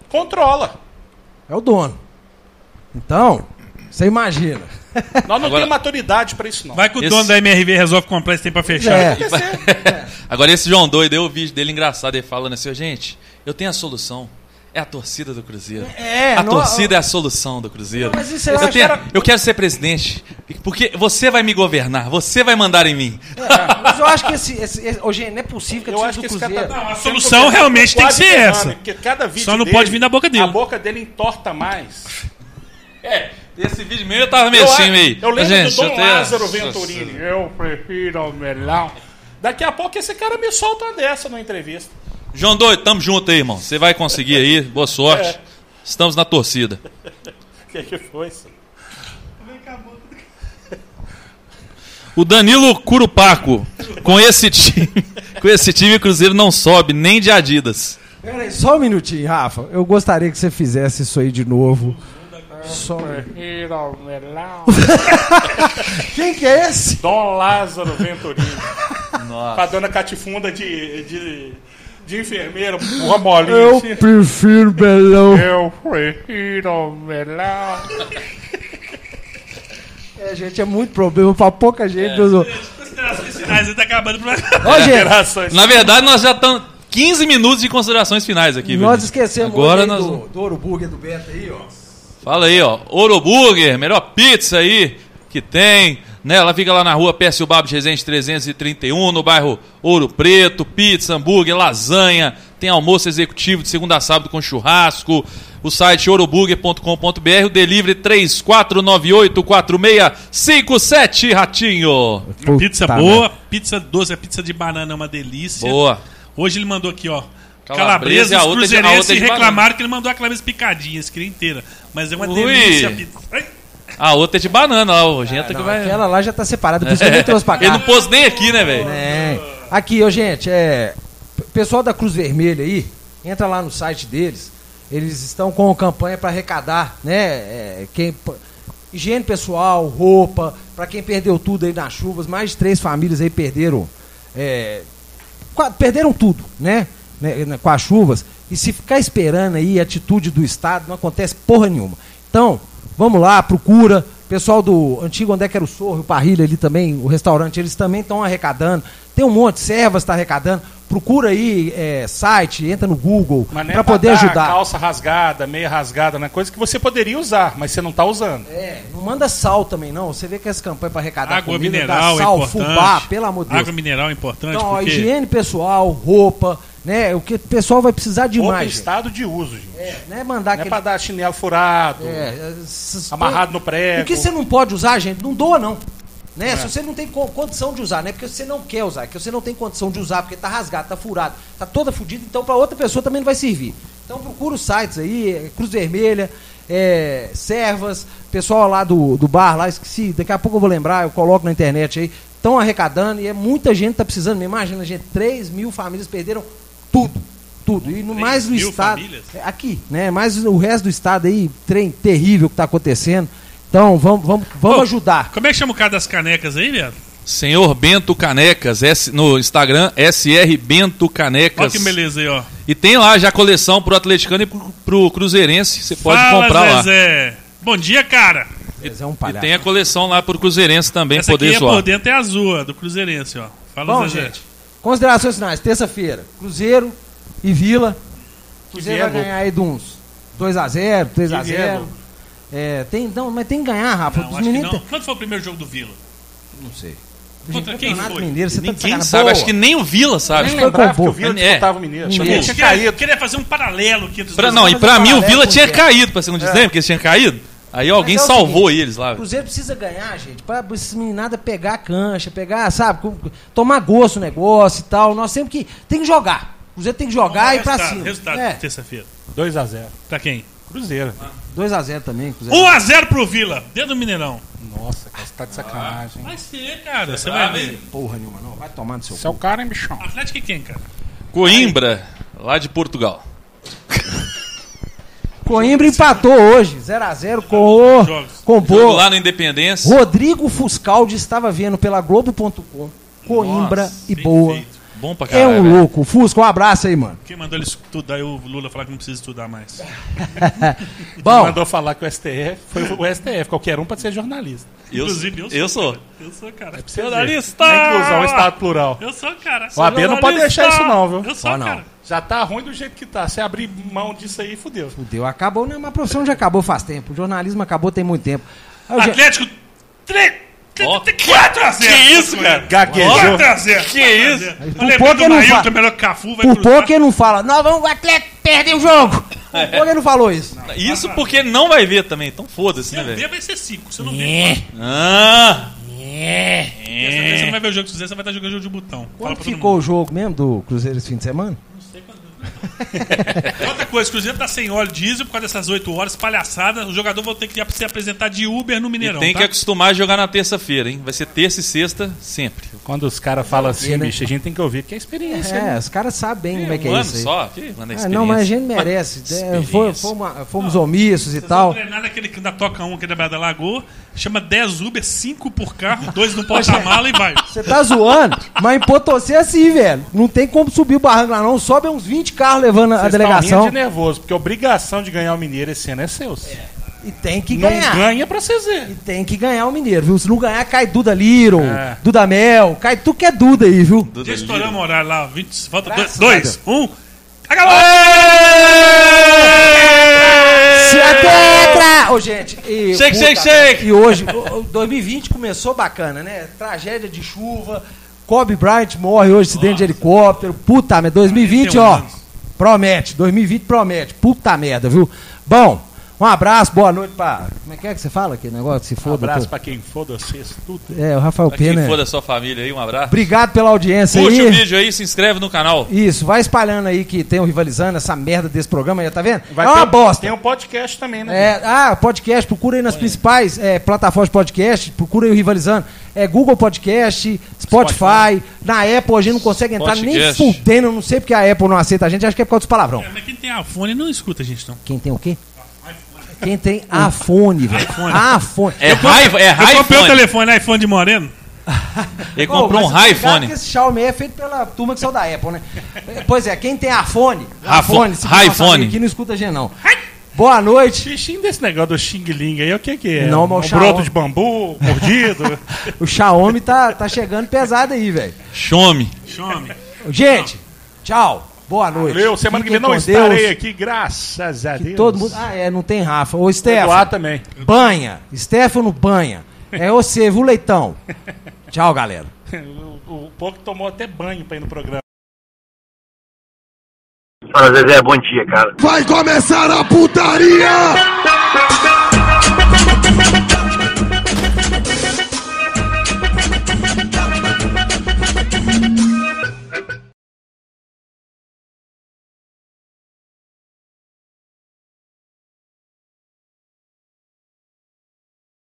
controla. É o dono. Então, você imagina. Nós não Agora- temos maturidade para isso, não. Vai que o Esse- dono da MRV resolve comprar esse tempo pra fechar. É. <laughs> Agora esse João doido, eu o vídeo dele engraçado, ele falando assim, "Ô, gente, eu tenho a solução. É a torcida do Cruzeiro. É, a não- torcida é a solução do Cruzeiro. Mas isso eu eu, tenho- era- eu quero ser presidente, porque você vai me governar, você vai mandar em mim. Mas eu acho que esse. esse, esse ô, gente, não é possível que a Eu torcida acho do que cara Cruzeiro. tá... Não, a solução governado realmente tem que ser essa. Porque cada vídeo Só não dele, pode vir da boca dele. A boca dele entorta mais. É, esse vídeo mesmo eu tava meio eu, assim, meio. eu lembro Gente, do Dom eu tenho- Lázaro Venturini. Eu prefiro o melão. Daqui a pouco esse cara me solta uma dessa numa entrevista. João doido, tamo junto aí, irmão. Você vai conseguir aí, boa sorte. É. Estamos na torcida. O <laughs> que, que foi isso? O Danilo Curupaco, com esse time, <laughs> com esse time o Cruzeiro não sobe nem de Adidas. Pera aí, só um minutinho, Rafa. Eu gostaria que você fizesse isso aí de novo. Só... um. <laughs> Quem que é esse? Dom Lázaro Venturini. Nossa. Com a dona Catifunda de, de, de enfermeira. Uma molinha Eu assim. prefiro melão. Eu prefiro melão. É, gente, é muito problema pra pouca gente. Ô, Considerações finais, ele tá acabando pra... gente, Gerações. Na verdade, nós já estamos 15 minutos de considerações finais aqui, viu? nós gente? esquecemos Agora nós do, do Ouro Burger do Beto aí, ó. Fala aí, ó. Ouro Burger, melhor pizza aí que tem. Né? Ela fica lá na rua Pércio Babos Resende 331, no bairro Ouro Preto. Pizza, hambúrguer, lasanha. Tem almoço executivo de segunda a sábado com churrasco. O site ouroburger.com.br. O delivery 34984657, Ratinho. Pizza Puta boa, pizza doce, a pizza de banana é uma delícia. Boa. Hoje ele mandou aqui, ó. Calabresa, Calabresa, e a os outra de- a cruzeirenses de banana. reclamaram que ele mandou a calabresa picadinha, eles queriam inteira. Mas é uma Ui. delícia a pizza. Ai, A outra é de banana lá, o Genta que Não, vai. Aquela lá já tá separada, por isso que eu nem trouxe pra cá. Ele não pôs nem aqui, né, velho? É. Aqui, ô gente, é. Pessoal da Cruz Vermelha aí, entra lá no site deles. Eles estão com campanha para arrecadar, né? é, quem, higiene pessoal, roupa, para quem perdeu tudo aí nas chuvas. Mais de três famílias aí perderam. é, perderam tudo, né? né, Com as chuvas. E se ficar esperando aí a atitude do Estado, não acontece porra nenhuma. Então, vamos lá, procura. Pessoal do antigo onde é que era o Sorro, o Parrilha ali também, o restaurante, eles também estão arrecadando. Tem um monte, Servas está arrecadando. Procura aí é, site, entra no Google nem para poder dar ajudar. calça rasgada, meia rasgada, né? Coisa que você poderia usar, mas você não tá usando. É, não manda sal também não. Você vê que essa campanha para arrecadar Água comida, mineral dá sal, é importante. fubá, pelo amor de Deus. Água mineral é importante Então, ó, porque... higiene pessoal, roupa, né? O que o pessoal vai precisar demais. gente. estado de uso, gente. É, não é mandar Não é aquele pra dar chinelo furado, É, amarrado no prego. O que você não pode usar, gente, não doa, não. Né? Se você não tem co- condição de usar, não é porque você não quer usar, é que você não tem condição de usar, porque tá rasgado, tá furado, tá toda fudida, então para outra pessoa também não vai servir. Então procura os sites aí, é, Cruz Vermelha, é, Servas, pessoal lá do, do bar lá, esqueci, daqui a pouco eu vou lembrar, eu coloco na internet aí, estão arrecadando e é muita gente tá precisando. Imagina, gente, 3 mil famílias perderam tudo. Tudo. E no 3 mais no estado. famílias? É, Aqui, né? Mas o resto do estado aí, trem terrível que tá acontecendo. Então, vamos, vamos, vamos Ô, ajudar. Como é que chama o cara das canecas aí, viado? Senhor Bento Canecas, S- no Instagram, SR Bento Canecas. Olha que beleza aí, ó. E tem lá já a coleção pro atleticano e pro, pro cruzeirense. Você pode Fala, comprar lá. Zezé. Bom dia, cara. É um E palhaço. tem a coleção lá pro cruzeirense também Essa poder aqui é zoar. por dentro é azul, a do Cruzeirense, ó. Fala, Bom, Zezé. gente, considerações finais. Terça-feira, Cruzeiro e Vila. Cruzeiro vai ganhar aí de uns 2x0, 3x0. Diego. É, tem, não, mas tem que ganhar, Rafa. Não, Os acho que meninos. não. tem- Quando foi o primeiro jogo do Vila? Não sei. Contra quem foi? Mineiro, você tá Ninguém sacanagem. sabe, Boa. acho que nem o Vila sabe. Nem lembrava com que o Vila É. disputava o Mineiro. Mineiro. Tinha queria, caído. queria fazer um paralelo aqui entre os Pra, dois. não, e pra mim o Vila tinha caído, pra segundo dizer, porque eles tinham caído. Aí alguém é salvou seguinte, eles lá. O Cruzeiro precisa ganhar, gente, pra esses meninada pegar a cancha, pegar, sabe, tomar gosto no negócio e tal. Nós temos que. Tem que jogar. O Cruzeiro tem que jogar e ir pra resultado, cima. Resultado, É, terça-feira. 2x0. Pra quem? Cruzeiro. 2x0 também, Cruzeiro. 1x0 pro Vila, dentro do Mineirão. Nossa, cara, você tá de sacanagem. Vai ser, cara. Você vai ver. Porra nenhuma, não. Vai tomar no seu Você é o cara, hein, bichão? Atlético e quem, cara? Coimbra, lá de Portugal. Coimbra empatou hoje, 0x0 com Jogos. com Jogo boa. lá no Independência. Rodrigo Fuscaldi estava vendo pela Globo.com. Coimbra Nossa, e boa. Perfeito bom pra caralho. É um velho. Né? louco. Fusco, um abraço aí, mano. Quem mandou ele estudar e o Lula falar que não precisa estudar mais? <laughs> bom. Quem mandou falar que o STF foi o STF, qualquer um pode ser jornalista. Eu, Inclusive, eu sou. Eu sou, cara. Eu sou, cara. É jornalista! É inclusão estado plural. Eu sou, cara. Sou o AB não pode deixar isso, não, viu? Eu sou, não. cara. Já tá ruim do jeito que tá. Se abrir mão disso aí, fudeu. Fudeu. Acabou, né? Uma profissão já acabou faz tempo. O jornalismo acabou tem muito tempo. Atlético, já... Oh. Vai trazer! Que é isso, cara? Gaguejou. Vai trazer! Que é isso? Por pouco ele não fala. O Cafu, vai Por pouco ele não fala. Nós vamos, o Atlético perdeu o jogo. É. Por pouco não falou isso. Isso porque não vai ver também. Então foda-se, né, velho? Se ver, vai ser 5. Se não ver... Ah... É. Dessa vez você não vai ver o jogo do Cruzeiro, você vai estar jogando jogo de botão. Como ficou o jogo mesmo do Cruzeiro esse fim de semana? <laughs> Outra coisa, o Cruzeiro tá sem óleo diesel por causa dessas 8 horas, palhaçada. O jogador vai ter que se apresentar de Uber no E Mineirão. tem tá? que acostumar a jogar na terça-feira, hein? Vai ser terça e sexta sempre. Quando os caras falam assim, né? bicho, a gente tem que ouvir que é experiência. É, né? os caras sabem bem como é que um é ano isso aí. só. Que, Ah, não, mas a gente merece. É, Experiência. fomos, fomos omissos e tal. Treinar aquele que ainda toca um aqui da Beira da Lagoa, chama 10 Uber, 5 por carro, 2 no porta-mala e vai. Você tá zoando, mas em Potosí é assim, velho. Não tem como subir o barranco lá, não. Sobe uns 20 carros levando a Vocês estão delegação. rindo de nervoso, porque a obrigação de ganhar o Mineiro esse ano é seu. E tem que Não ganhar. ganha pra verem. E tem que ganhar o Mineiro, viu? Se não ganhar, cai Duda Liron, É. Duda Mel, cai tu que é Duda aí, viu? Duda Já estouramos o horário lá, 20, falta Graças 2, a 1. Acabou! Se a tetra! Ô, gente, e, Shake, puta, shake, shake! E hoje, o- o 2020 começou bacana, né? Tragédia de chuva, Kobe Bryant morre hoje, acidente de helicóptero. Puta merda, 2020, 41 ó, anos. promete, 2020 promete. Puta merda, viu? Bom, um abraço, boa noite pra... Como é que é que você fala aquele negócio? Se Um foda. abraço todo. pra quem for de vocês, tudo. É, o Rafael Pra quem Pena. for da sua família aí, um abraço. Obrigado pela audiência Puxa aí. o vídeo aí, se inscreve no canal. Isso, vai espalhando aí que tem o Rivalizando, essa merda desse programa aí, tá vendo? Vai é uma ter- bosta. Tem um podcast também, né? É, ah, podcast, procura aí nas principais é, plataformas de podcast, procura aí o Rivalizando. É Google Podcast, Spotify, na Apple a gente não consegue entrar nem fudendo, não sei porque a Apple não aceita a gente, acho que é por causa dos palavrão. É, mas quem tem iPhone não escuta a gente, não. Quem tem o quê? Quem tem iPhone, velho. iPhone. É raiva, é Eu comprei o raiva. telefone iPhone de Moreno. <laughs> Ele comprou mas um iPhone. esse Xiaomi é feito pela turma que saiu da Apple, né? <laughs> Pois é, quem tem iPhone, iPhone, iPhone. aqui não escuta a gente não. Boa noite. Bichinho desse negócio do Xing Ling aí, o que que é? Não, um mas o broto de bambu, mordido. <laughs> O Xiaomi tá, tá chegando pesado aí, velho. Chome. Chame. Gente, tchau. Boa noite. Valeu, semana que vem Fiquem não estarei Deus. aqui, graças a Deus. Todo mundo. Ah, é, não tem Rafa. Ô, Stefano, também. banha. Stefano, banha. É você, viu, Leitão? <laughs> Tchau, galera. O, o pouco tomou até banho pra ir no programa. Fala, Zezé, bom dia, cara. Vai começar a putaria!